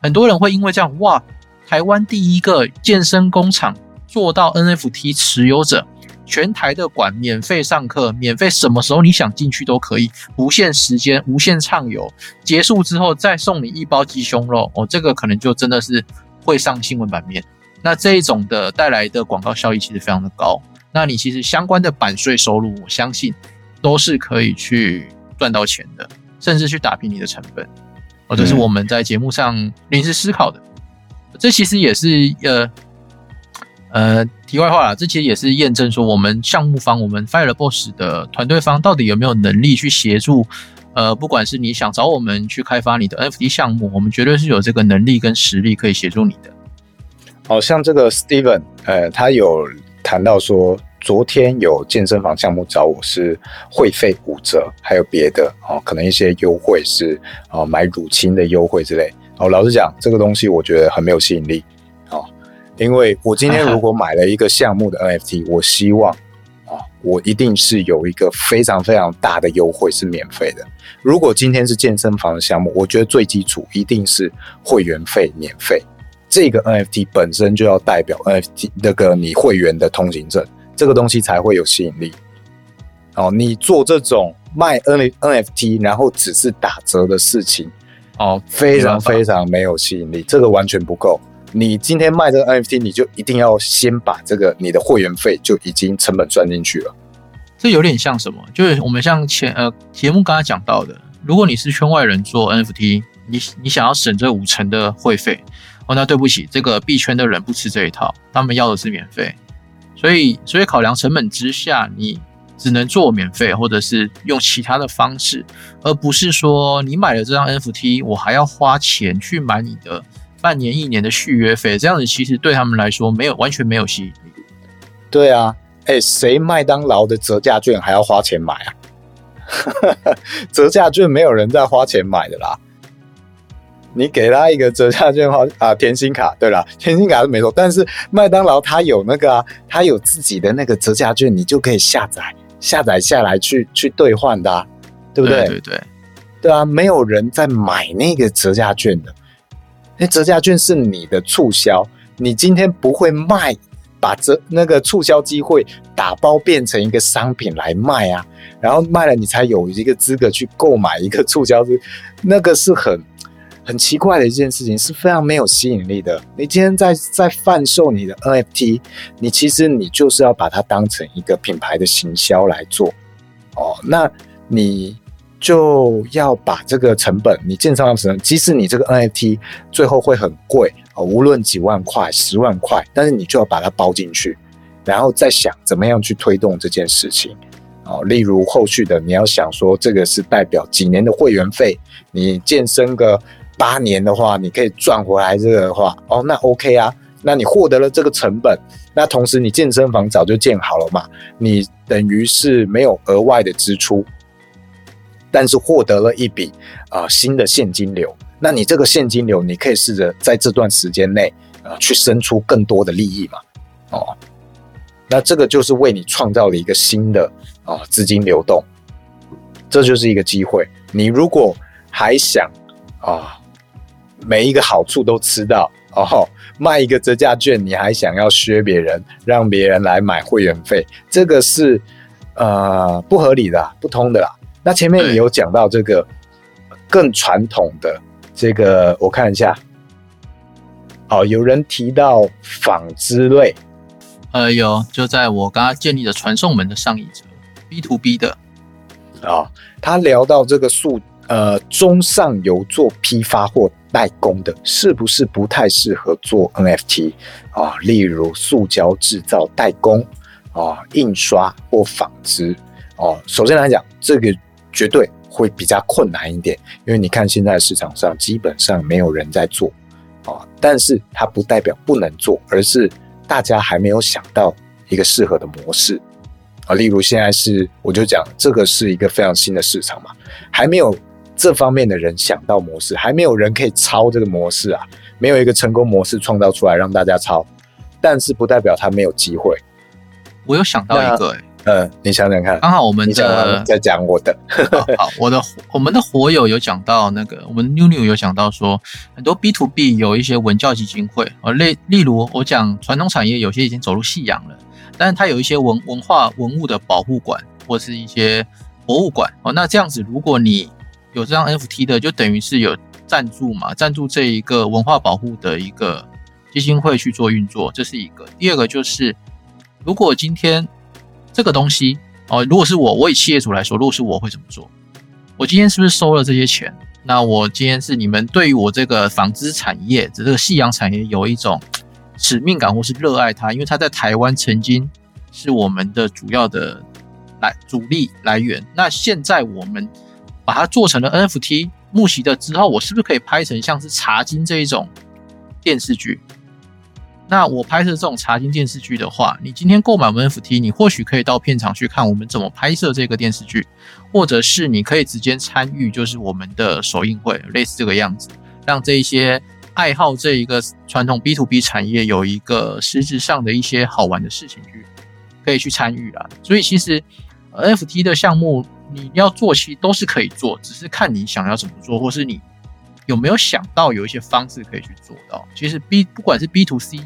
很多人会因为这样，哇，台湾第一个健身工厂做到 NFT 持有者，全台的馆免费上课，免费什么时候你想进去都可以，无限时间，无限畅游，结束之后再送你一包鸡胸肉，哦，这个可能就真的是会上新闻版面。那这一种的带来的广告效益其实非常的高，那你其实相关的版税收入，我相信。都是可以去赚到钱的，甚至去打平你的成本，哦，这是我们在节目上临时思考的。这其实也是呃呃题外话了，这其实也是验证说我们项目方，我们 Fire Boss 的团队方到底有没有能力去协助。呃，不管是你想找我们去开发你的 NFT 项目，我们绝对是有这个能力跟实力可以协助你的。好像这个 Steven，呃，他有谈到说。昨天有健身房项目找我，是会费五折，还有别的哦，可能一些优惠是哦买乳清的优惠之类。哦，老实讲，这个东西我觉得很没有吸引力哦，因为我今天如果买了一个项目的 NFT，我希望啊，我一定是有一个非常非常大的优惠是免费的。如果今天是健身房的项目，我觉得最基础一定是会员费免费，这个 NFT 本身就要代表 NFT 那个你会员的通行证，这个东西才会有吸引力。哦，你做这种卖 N NFT 然后只是打折的事情。哦，非常非常没有吸引力，这个完全不够。你今天卖这个 NFT，你就一定要先把这个你的会员费就已经成本算进去了。这有点像什么？就是我们像前呃节目刚才讲到的，如果你是圈外人做 NFT，你你想要省这五成的会费，哦，那对不起，这个币圈的人不吃这一套，他们要的是免费。所以所以考量成本之下，你。只能做免费，或者是用其他的方式，而不是说你买了这张 NFT，我还要花钱去买你的半年、一年的续约费，这样子其实对他们来说没有完全没有吸引力。对啊，哎，谁麦当劳的折价券还要花钱买啊？折价券没有人在花钱买的啦。你给他一个折价券话 啊，甜心卡，对了，甜心卡是没错，但是麦当劳它有那个啊，它有自己的那个折价券，你就可以下载。下载下来去去兑换的，对不对？对对对啊！没有人在买那个折价券的，那折价券是你的促销，你今天不会卖，把折那个促销机会打包变成一个商品来卖啊，然后卖了你才有一个资格去购买一个促销的，那个是很。很奇怪的一件事情，是非常没有吸引力的。你今天在在贩售你的 NFT，你其实你就是要把它当成一个品牌的行销来做哦。那你就要把这个成本，你建商的成本，即使你这个 NFT 最后会很贵哦，无论几万块、十万块，但是你就要把它包进去，然后再想怎么样去推动这件事情哦。例如后续的，你要想说这个是代表几年的会员费，你健身个。八年的话，你可以赚回来这个的话，哦，那 OK 啊，那你获得了这个成本，那同时你健身房早就建好了嘛，你等于是没有额外的支出，但是获得了一笔啊新的现金流，那你这个现金流，你可以试着在这段时间内啊去生出更多的利益嘛，哦，那这个就是为你创造了一个新的啊资金流动，这就是一个机会，你如果还想啊。每一个好处都吃到哦，卖一个折价券，你还想要削别人，让别人来买会员费，这个是呃不合理的、不通的啦。那前面也有讲到这个更传统的这个，我看一下，哦，有人提到纺织类，呃，有，就在我刚刚建立的传送门的上一则 B to B 的啊，他聊到这个数。呃，中上游做批发或代工的，是不是不太适合做 NFT 啊？例如塑胶制造代工啊，印刷或纺织哦。首先来讲，这个绝对会比较困难一点，因为你看现在市场上基本上没有人在做啊。但是它不代表不能做，而是大家还没有想到一个适合的模式啊。例如现在是，我就讲这个是一个非常新的市场嘛，还没有。这方面的人想到模式，还没有人可以抄这个模式啊，没有一个成功模式创造出来让大家抄，但是不代表他没有机会。我有想到一个，呃，你想想看，刚好我们的在讲我的，好，我的我们的火友有讲到那个，我们 New New 有讲到说，很多 B to B 有一些文教基金会，呃，例例如我讲传统产业有些已经走入夕阳了，但是它有一些文文化文物的保护馆或是一些博物馆哦，那这样子如果你有这张 FT 的，就等于是有赞助嘛，赞助这一个文化保护的一个基金会去做运作，这是一个。第二个就是，如果今天这个东西哦，如果是我，我以企业主来说，如果是我会怎么做？我今天是不是收了这些钱？那我今天是你们对于我这个纺织产业，这个夕阳产业有一种使命感或是热爱它，因为它在台湾曾经是我们的主要的来主力来源。那现在我们。把它做成了 NFT 木席的之后，我是不是可以拍成像是茶金这一种电视剧？那我拍摄这种茶金电视剧的话，你今天购买 NFT，你或许可以到片场去看我们怎么拍摄这个电视剧，或者是你可以直接参与，就是我们的首映会，类似这个样子。让这一些爱好这一个传统 B to B 产业有一个实质上的一些好玩的事情去可以去参与啊。所以其实 NFT 的项目你要做，其实都是可以做，只是看你想要怎么做，或是你有没有想到有一些方式可以去做到。其实 B 不管是 B to C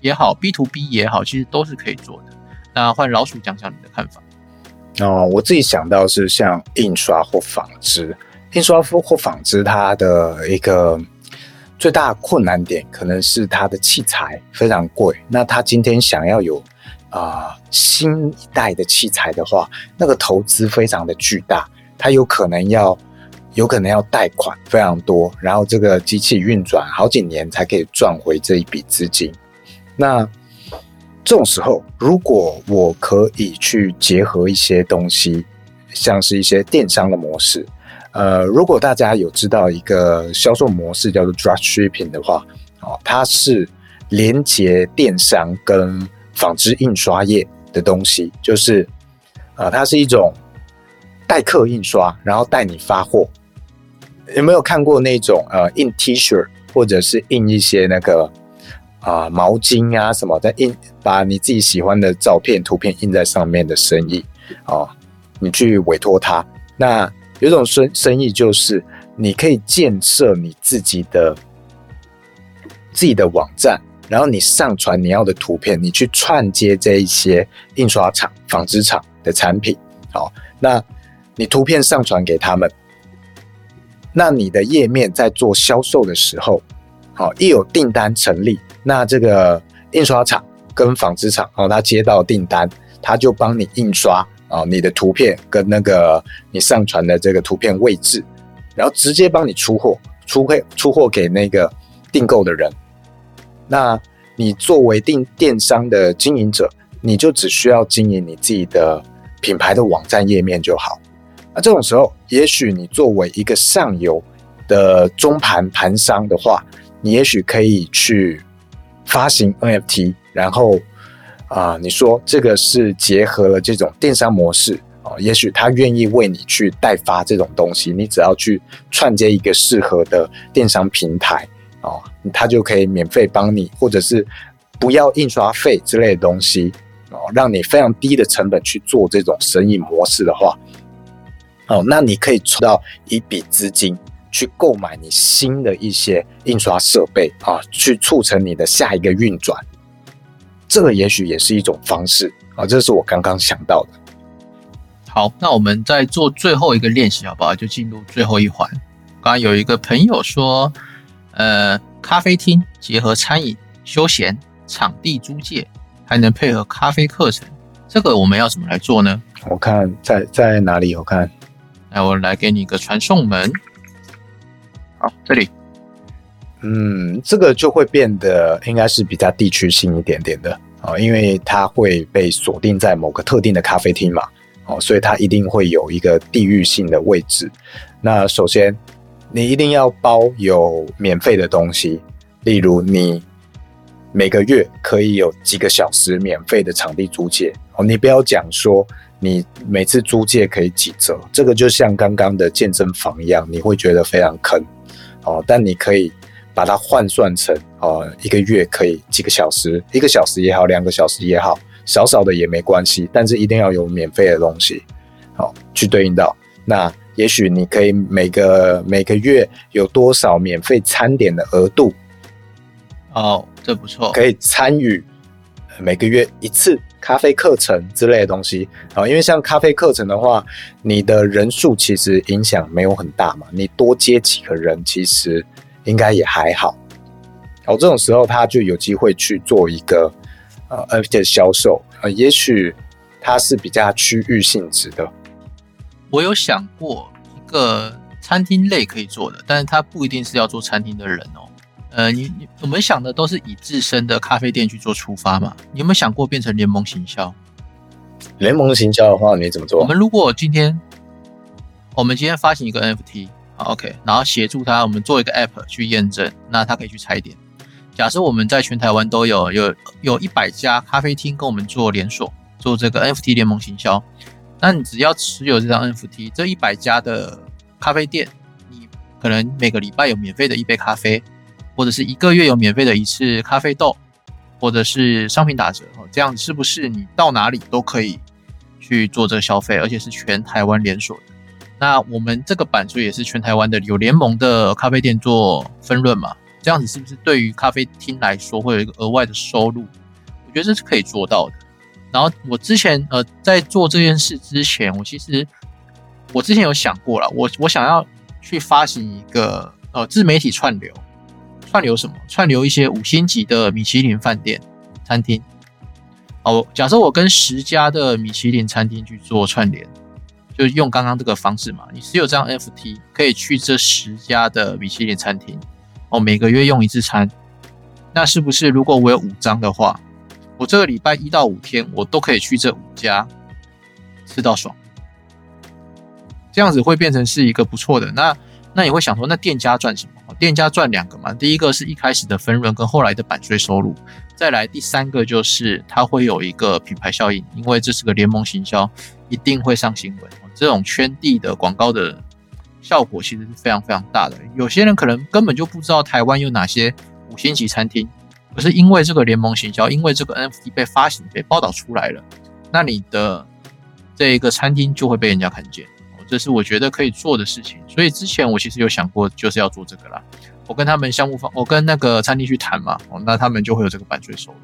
也好，B to B 也好，其实都是可以做的。那换老鼠讲讲你的看法。哦，我自己想到是像印刷或纺织，印刷或纺织，它的一个最大的困难点可能是它的器材非常贵。那他今天想要有啊新一代的器材的话，那个投资非常的巨大，它有可能要有可能要贷款非常多，然后这个机器运转好几年才可以赚回这一笔资金。那这种时候，如果我可以去结合一些东西，像是一些电商的模式，呃，如果大家有知道一个销售模式叫做 Dropshipping 的话，哦，它是连接电商跟纺织印刷业的东西，就是啊，它是一种代客印刷，然后带你发货。有没有看过那种呃印 T 恤，或者是印一些那个？啊，毛巾啊，什么的印，把你自己喜欢的照片、图片印在上面的生意，哦，你去委托他。那有种生生意就是，你可以建设你自己的自己的网站，然后你上传你要的图片，你去串接这一些印刷厂、纺织厂的产品。好，那你图片上传给他们，那你的页面在做销售的时候，好，一有订单成立。那这个印刷厂跟纺织厂哦，他接到订单，他就帮你印刷啊，你的图片跟那个你上传的这个图片位置，然后直接帮你出货，出货出货给那个订购的人。那你作为电电商的经营者，你就只需要经营你自己的品牌的网站页面就好。那这种时候，也许你作为一个上游的中盘盘商的话，你也许可以去。发行 NFT，然后啊，你说这个是结合了这种电商模式啊，也许他愿意为你去代发这种东西，你只要去串接一个适合的电商平台哦，他就可以免费帮你，或者是不要印刷费之类的东西哦，让你非常低的成本去做这种生意模式的话，哦，那你可以筹到一笔资金。去购买你新的一些印刷设备啊，去促成你的下一个运转，这个也许也是一种方式啊。这是我刚刚想到的。好，那我们再做最后一个练习好不好？就进入最后一环。刚刚有一个朋友说，呃，咖啡厅结合餐饮、休闲场地租借，还能配合咖啡课程，这个我们要怎么来做呢？我看在在哪里？我看，来，我来给你一个传送门。好，这里，嗯，这个就会变得应该是比较地区性一点点的啊，因为它会被锁定在某个特定的咖啡厅嘛，哦，所以它一定会有一个地域性的位置。那首先，你一定要包有免费的东西，例如你每个月可以有几个小时免费的场地租借哦，你不要讲说你每次租借可以几折，这个就像刚刚的健身房一样，你会觉得非常坑。哦，但你可以把它换算成哦，一个月可以几个小时，一个小时也好，两个小时也好，少少的也没关系，但是一定要有免费的东西，好去对应到。那也许你可以每个每个月有多少免费餐点的额度？哦，这不错，可以参与每个月一次咖啡课程之类的东西啊。因为像咖啡课程的话，你的人数其实影响没有很大嘛，你多接几个人，其实应该也还好。哦，这种时候他就有机会去做一个呃 NFT 的销售，呃，也许它是比较区域性质的。我有想过一个餐厅类可以做的，但是它不一定是要做餐厅的人哦。呃，你你我们想的都是以自身的咖啡店去做出发嘛？你有没有想过变成联盟行销？联盟行销的话，你怎么做？我们如果今天我们今天发行一个 NFT，好 OK，然后协助他，我们做一个 App 去验证，那他可以去踩点。假设我们在全台湾都有有有一百家咖啡厅跟我们做连锁，做这个 NFT 联盟行销，那你只要持有这张 NFT，这一百家的咖啡店，你可能每个礼拜有免费的一杯咖啡，或者是一个月有免费的一次咖啡豆，或者是商品打折，这样是不是你到哪里都可以去做这个消费，而且是全台湾连锁的？那我们这个版税也是全台湾的有联盟的咖啡店做分润嘛？这样子是不是对于咖啡厅来说会有一个额外的收入？我觉得这是可以做到的。然后我之前呃在做这件事之前，我其实我之前有想过了，我我想要去发行一个呃自媒体串流，串流什么？串流一些五星级的米其林饭店餐厅。哦，假设我跟十家的米其林餐厅去做串联，就用刚刚这个方式嘛，你持有这张 FT 可以去这十家的米其林餐厅。哦，每个月用一次餐，那是不是如果我有五张的话，我这个礼拜一到五天我都可以去这五家吃到爽？这样子会变成是一个不错的。那那你会想说，那店家赚什么？店家赚两个嘛，第一个是一开始的分润跟后来的版税收入，再来第三个就是它会有一个品牌效应，因为这是个联盟行销，一定会上新闻。这种圈地的广告的。效果其实是非常非常大的。有些人可能根本就不知道台湾有哪些五星级餐厅，可是因为这个联盟行销，因为这个 NFT 被发行、被报道出来了，那你的这个餐厅就会被人家看见。这是我觉得可以做的事情。所以之前我其实有想过，就是要做这个啦。我跟他们项目方，我跟那个餐厅去谈嘛，哦，那他们就会有这个版税收入。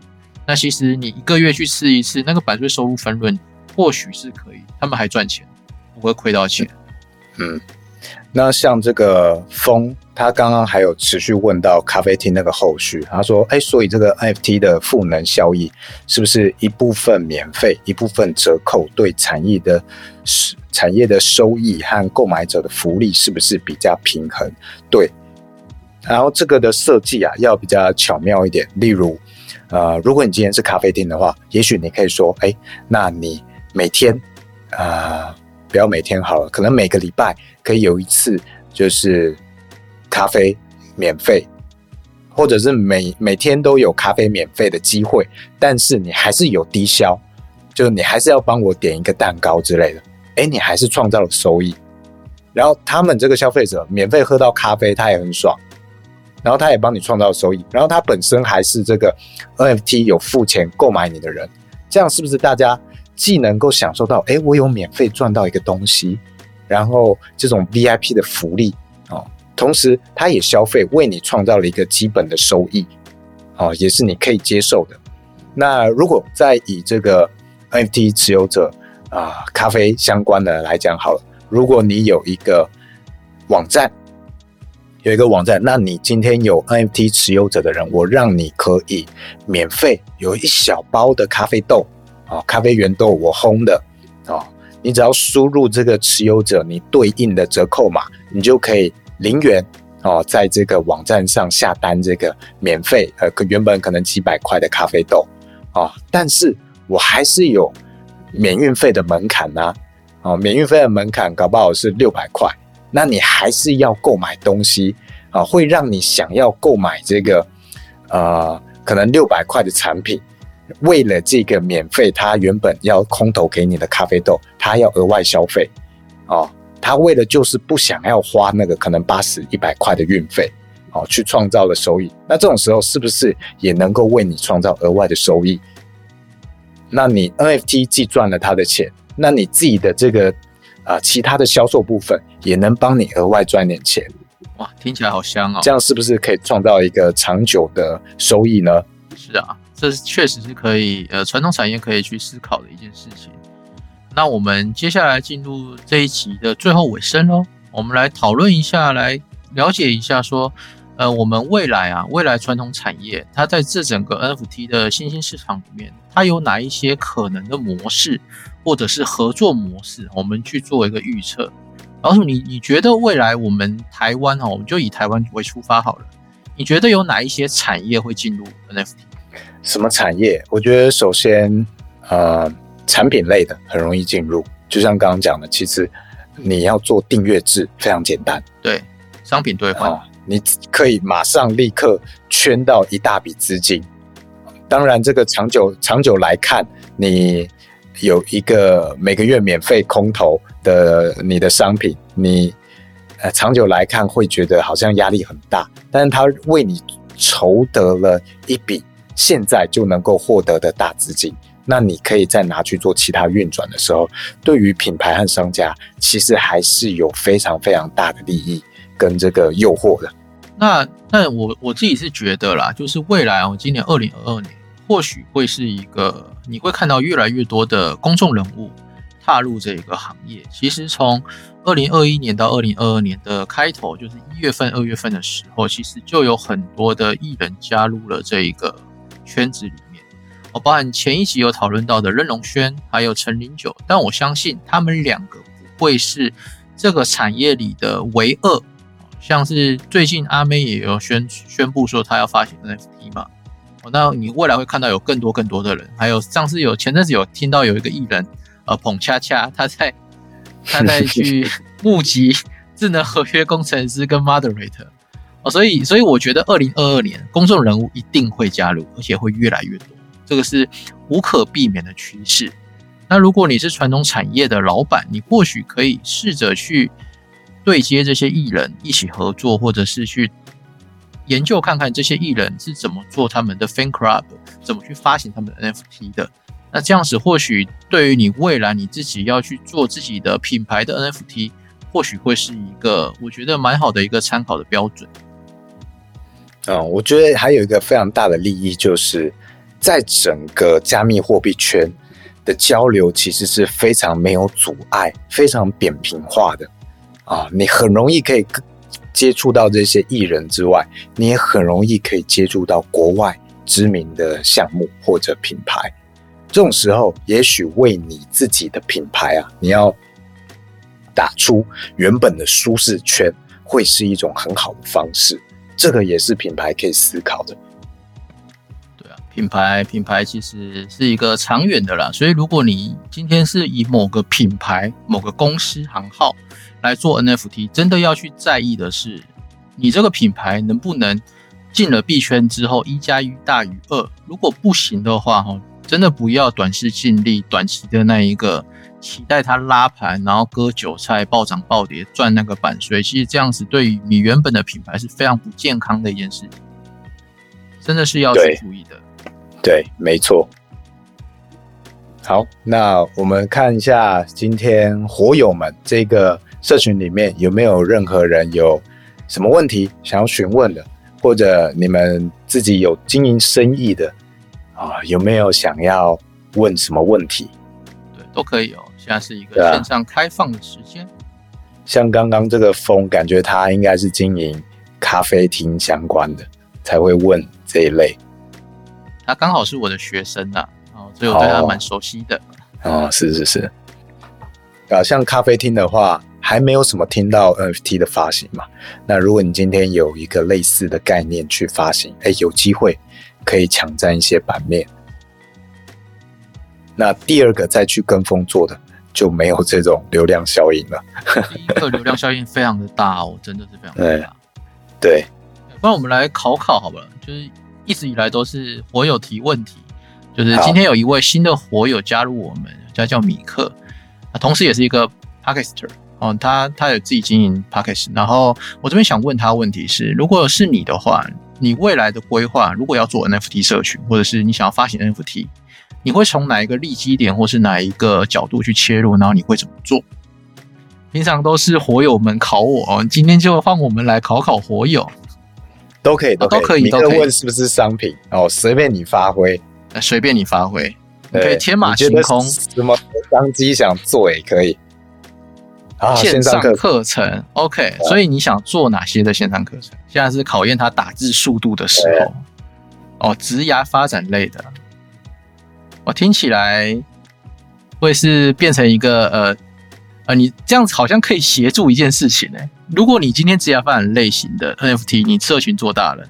那其实你一个月去吃一次，那个版税收入分润或许是可以，他们还赚钱，不会亏到钱。嗯。那像这个风，他刚刚还有持续问到咖啡厅那个后续，他说：“哎，所以这个 NFT 的赋能效益是不是一部分免费，一部分折扣，对产业的产业的收益和购买者的福利是不是比较平衡？对。然后这个的设计啊，要比较巧妙一点。例如，呃，如果你今天是咖啡厅的话，也许你可以说：哎，那你每天，啊。”不要每天好了，可能每个礼拜可以有一次，就是咖啡免费，或者是每每天都有咖啡免费的机会，但是你还是有低消，就是你还是要帮我点一个蛋糕之类的，哎，你还是创造了收益，然后他们这个消费者免费喝到咖啡，他也很爽，然后他也帮你创造收益，然后他本身还是这个 NFT 有付钱购买你的人，这样是不是大家？既能够享受到，哎，我有免费赚到一个东西，然后这种 VIP 的福利哦，同时他也消费，为你创造了一个基本的收益，哦，也是你可以接受的。那如果再以这个 NFT 持有者啊，咖啡相关的来讲好了，如果你有一个网站，有一个网站，那你今天有 NFT 持有者的人，我让你可以免费有一小包的咖啡豆。哦，咖啡原豆我烘的哦，你只要输入这个持有者你对应的折扣码，你就可以零元哦，在这个网站上下单这个免费呃，可原本可能几百块的咖啡豆哦，但是我还是有免运费的门槛呐哦，免运费的门槛搞不好是六百块，那你还是要购买东西啊，会让你想要购买这个呃，可能六百块的产品。为了这个免费，他原本要空投给你的咖啡豆，他要额外消费，哦，他为了就是不想要花那个可能八十一百块的运费，哦，去创造了收益。那这种时候是不是也能够为你创造额外的收益？那你 NFT 既赚了他的钱，那你自己的这个啊其他的销售部分也能帮你额外赚点钱。哇，听起来好香哦！这样是不是可以创造一个长久的收益呢？是啊。这确实是可以，呃，传统产业可以去思考的一件事情。那我们接下来进入这一集的最后尾声喽，我们来讨论一下，来了解一下，说，呃，我们未来啊，未来传统产业它在这整个 NFT 的新兴市场里面，它有哪一些可能的模式，或者是合作模式，我们去做一个预测。老鼠，你你觉得未来我们台湾哈，我们就以台湾为出发好了，你觉得有哪一些产业会进入 NFT？什么产业？我觉得首先，呃，产品类的很容易进入。就像刚刚讲的，其实你要做订阅制非常简单。对，商品兑换，你可以马上立刻圈到一大笔资金。当然，这个长久长久来看，你有一个每个月免费空投的你的商品，你呃，长久来看会觉得好像压力很大，但是它为你筹得了一笔现在就能够获得的大资金，那你可以再拿去做其他运转的时候，对于品牌和商家其实还是有非常非常大的利益跟这个诱惑的。那那我我自己是觉得啦，就是未来哦，今年二零二二年或许会是一个你会看到越来越多的公众人物踏入这个行业。其实从二零二一年到二零二二年的开头，就是一月份、二月份的时候，其实就有很多的艺人加入了这一个圈子里面。哦，包含前一集有讨论到的任龙轩，还有陈林九，但我相信他们两个不会是这个产业里的唯二。像是最近阿妹也有宣宣布说她要发行 NFT 嘛。哦，那你未来会看到有更多更多的人，还有上次有前阵子有听到有一个艺人，呃，捧恰恰他在。他在去 募集智能合约工程师跟 moderator 所以所以我觉得二零二二年公众人物一定会加入，而且会越来越多，这个是无可避免的趋势。那如果你是传统产业的老板，你或许可以试着去对接这些艺人一起合作，或者是去研究看看这些艺人是怎么做他们的 fan club，怎么去发行他们的 NFT 的。那这样子，或许对于你未来你自己要去做自己的品牌的 NFT，或许会是一个我觉得蛮好的一个参考的标准。嗯，我觉得还有一个非常大的利益，就是在整个加密货币圈的交流，其实是非常没有阻碍、非常扁平化的啊。你很容易可以接触到这些艺人之外，你也很容易可以接触到国外知名的项目或者品牌。这种时候，也许为你自己的品牌啊，你要打出原本的舒适圈，会是一种很好的方式。这个也是品牌可以思考的。对啊，品牌品牌其实是一个长远的啦。所以，如果你今天是以某个品牌、某个公司行号来做 NFT，真的要去在意的是，你这个品牌能不能进了币圈之后一加一大于二？如果不行的话，哈。真的不要短视尽力，短期的那一个期待它拉盘，然后割韭菜、暴涨暴跌赚那个版税。其实这样子对于你原本的品牌是非常不健康的一件事情，真的是要去注意的。对，没错。好，那我们看一下今天火友们这个社群里面有没有任何人有什么问题想要询问的，或者你们自己有经营生意的。啊，有没有想要问什么问题？对，都可以哦。现在是一个线上开放的时间。像刚刚这个风，感觉他应该是经营咖啡厅相关的，才会问这一类。他刚好是我的学生啊，哦，所以我对他蛮熟悉的。哦，是是是。啊，像咖啡厅的话，还没有什么听到 NFT 的发行嘛？那如果你今天有一个类似的概念去发行，哎，有机会。可以抢占一些版面，那第二个再去跟风做的就没有这种流量效应了。第一个流量效应非常的大哦，真的是非常的大。对，不然我们来考考好了，就是一直以来都是火友提问题，就是今天有一位新的火友加入我们，他叫米克，啊，同时也是一个 podcaster 哦，他他有自己经营 podcast，然后我这边想问他问题是，如果是你的话。你未来的规划，如果要做 NFT 社群，或者是你想要发行 NFT，你会从哪一个利基点，或是哪一个角度去切入？然后你会怎么做？平常都是火友们考我，今天就换我们来考考火友，都可以，都可以，都可以。问是不是商品？哦，随便你发挥，随便你发挥，你可以天马行空，什么商机想做也可以。线上课程，OK，所以你想做哪些的线上课程？现在是考验他打字速度的时候。哦，职涯发展类的，我听起来会是变成一个呃呃，你这样子好像可以协助一件事情呢。如果你今天职涯发展类型的 NFT，你社群做大了，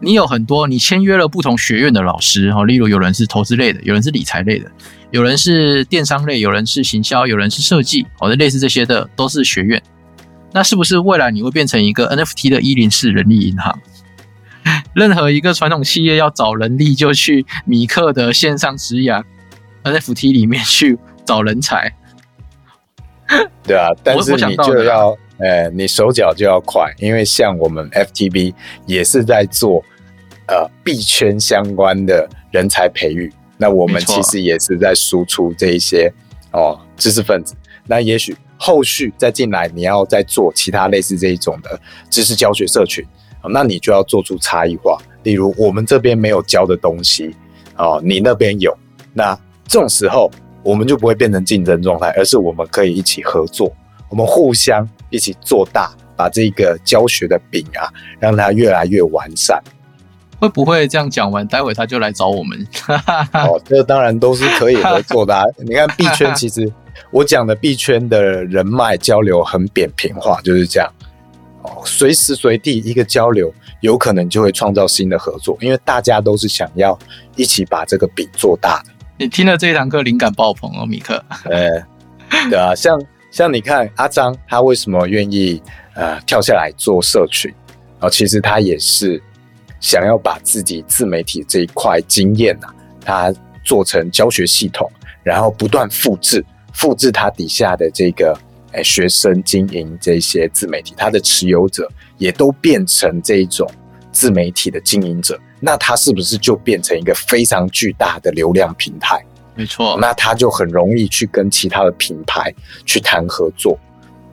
你有很多，你签约了不同学院的老师，哈，例如有人是投资类的，有人是理财类的。有人是电商类，有人是行销，有人是设计，好的，类似这些的都是学院。那是不是未来你会变成一个 NFT 的一零四人力银行？任何一个传统企业要找人力，就去米克的线上职涯 NFT 里面去找人才。对啊，但是你就要呃，你手脚就要快，因为像我们 FTB 也是在做呃币圈相关的人才培育，那我们其实也是在输出这一些哦知识分子。那也许后续再进来，你要再做其他类似这一种的知识教学社群，哦那你就要做出差异化。例如我们这边没有教的东西，哦，你那边有，那这种时候我们就不会变成竞争状态，而是我们可以一起合作，我们互相一起做大，把这个教学的饼啊，让它越来越完善。会不会这样讲完，待会他就来找我们？哦，这当然都是可以合作的、啊。你看币圈，其实我讲的币圈的人脉交流很扁平化，就是这样。哦，随时随地一个交流，有可能就会创造新的合作，因为大家都是想要一起把这个饼做大的。你听了这一堂课，灵感爆棚哦，米克。呃，对啊，像像你看阿张，他为什么愿意呃跳下来做社群？然后其实他也是想要把自己自媒体这一块经验呐、他做成教学系统，然后不断复制，复制他底下的这个诶学生经营这些自媒体，他的持有者也都变成这一种自媒体的经营者，那他是不是就变成一个非常巨大的流量平台？没错，那他就很容易去跟其他的品牌去谈合作。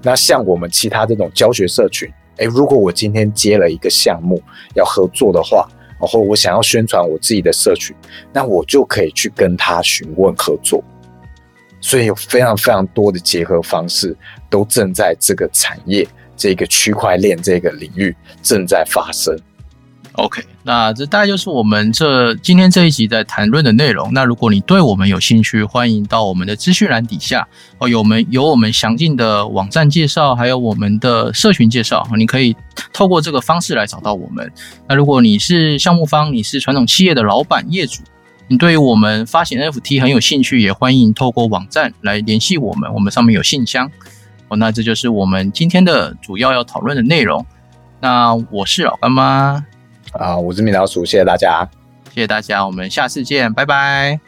那像我们其他这种教学社群，诶，如果我今天接了一个项目要合作的话，然后我想要宣传我自己的社群，那我就可以去跟他询问合作。所以有非常非常多的结合方式，都正在这个产业、这个区块链这个领域正在发生。OK，那这大概就是我们这今天这一集在谈论的内容。那如果你对我们有兴趣，欢迎到我们的资讯栏底下哦，有我们有我们详尽的网站介绍，还有我们的社群介绍，你可以透过这个方式来找到我们。那如果你是项目方，你是传统企业的老板业主，你对于我们发行 NFT 很有兴趣，也欢迎透过网站来联系我们，我们上面有信箱。哦，那这就是我们今天的主要要讨论的内容。那我是老干妈。啊，我是米老鼠，谢谢大家。谢谢大家，我们下次见，拜拜。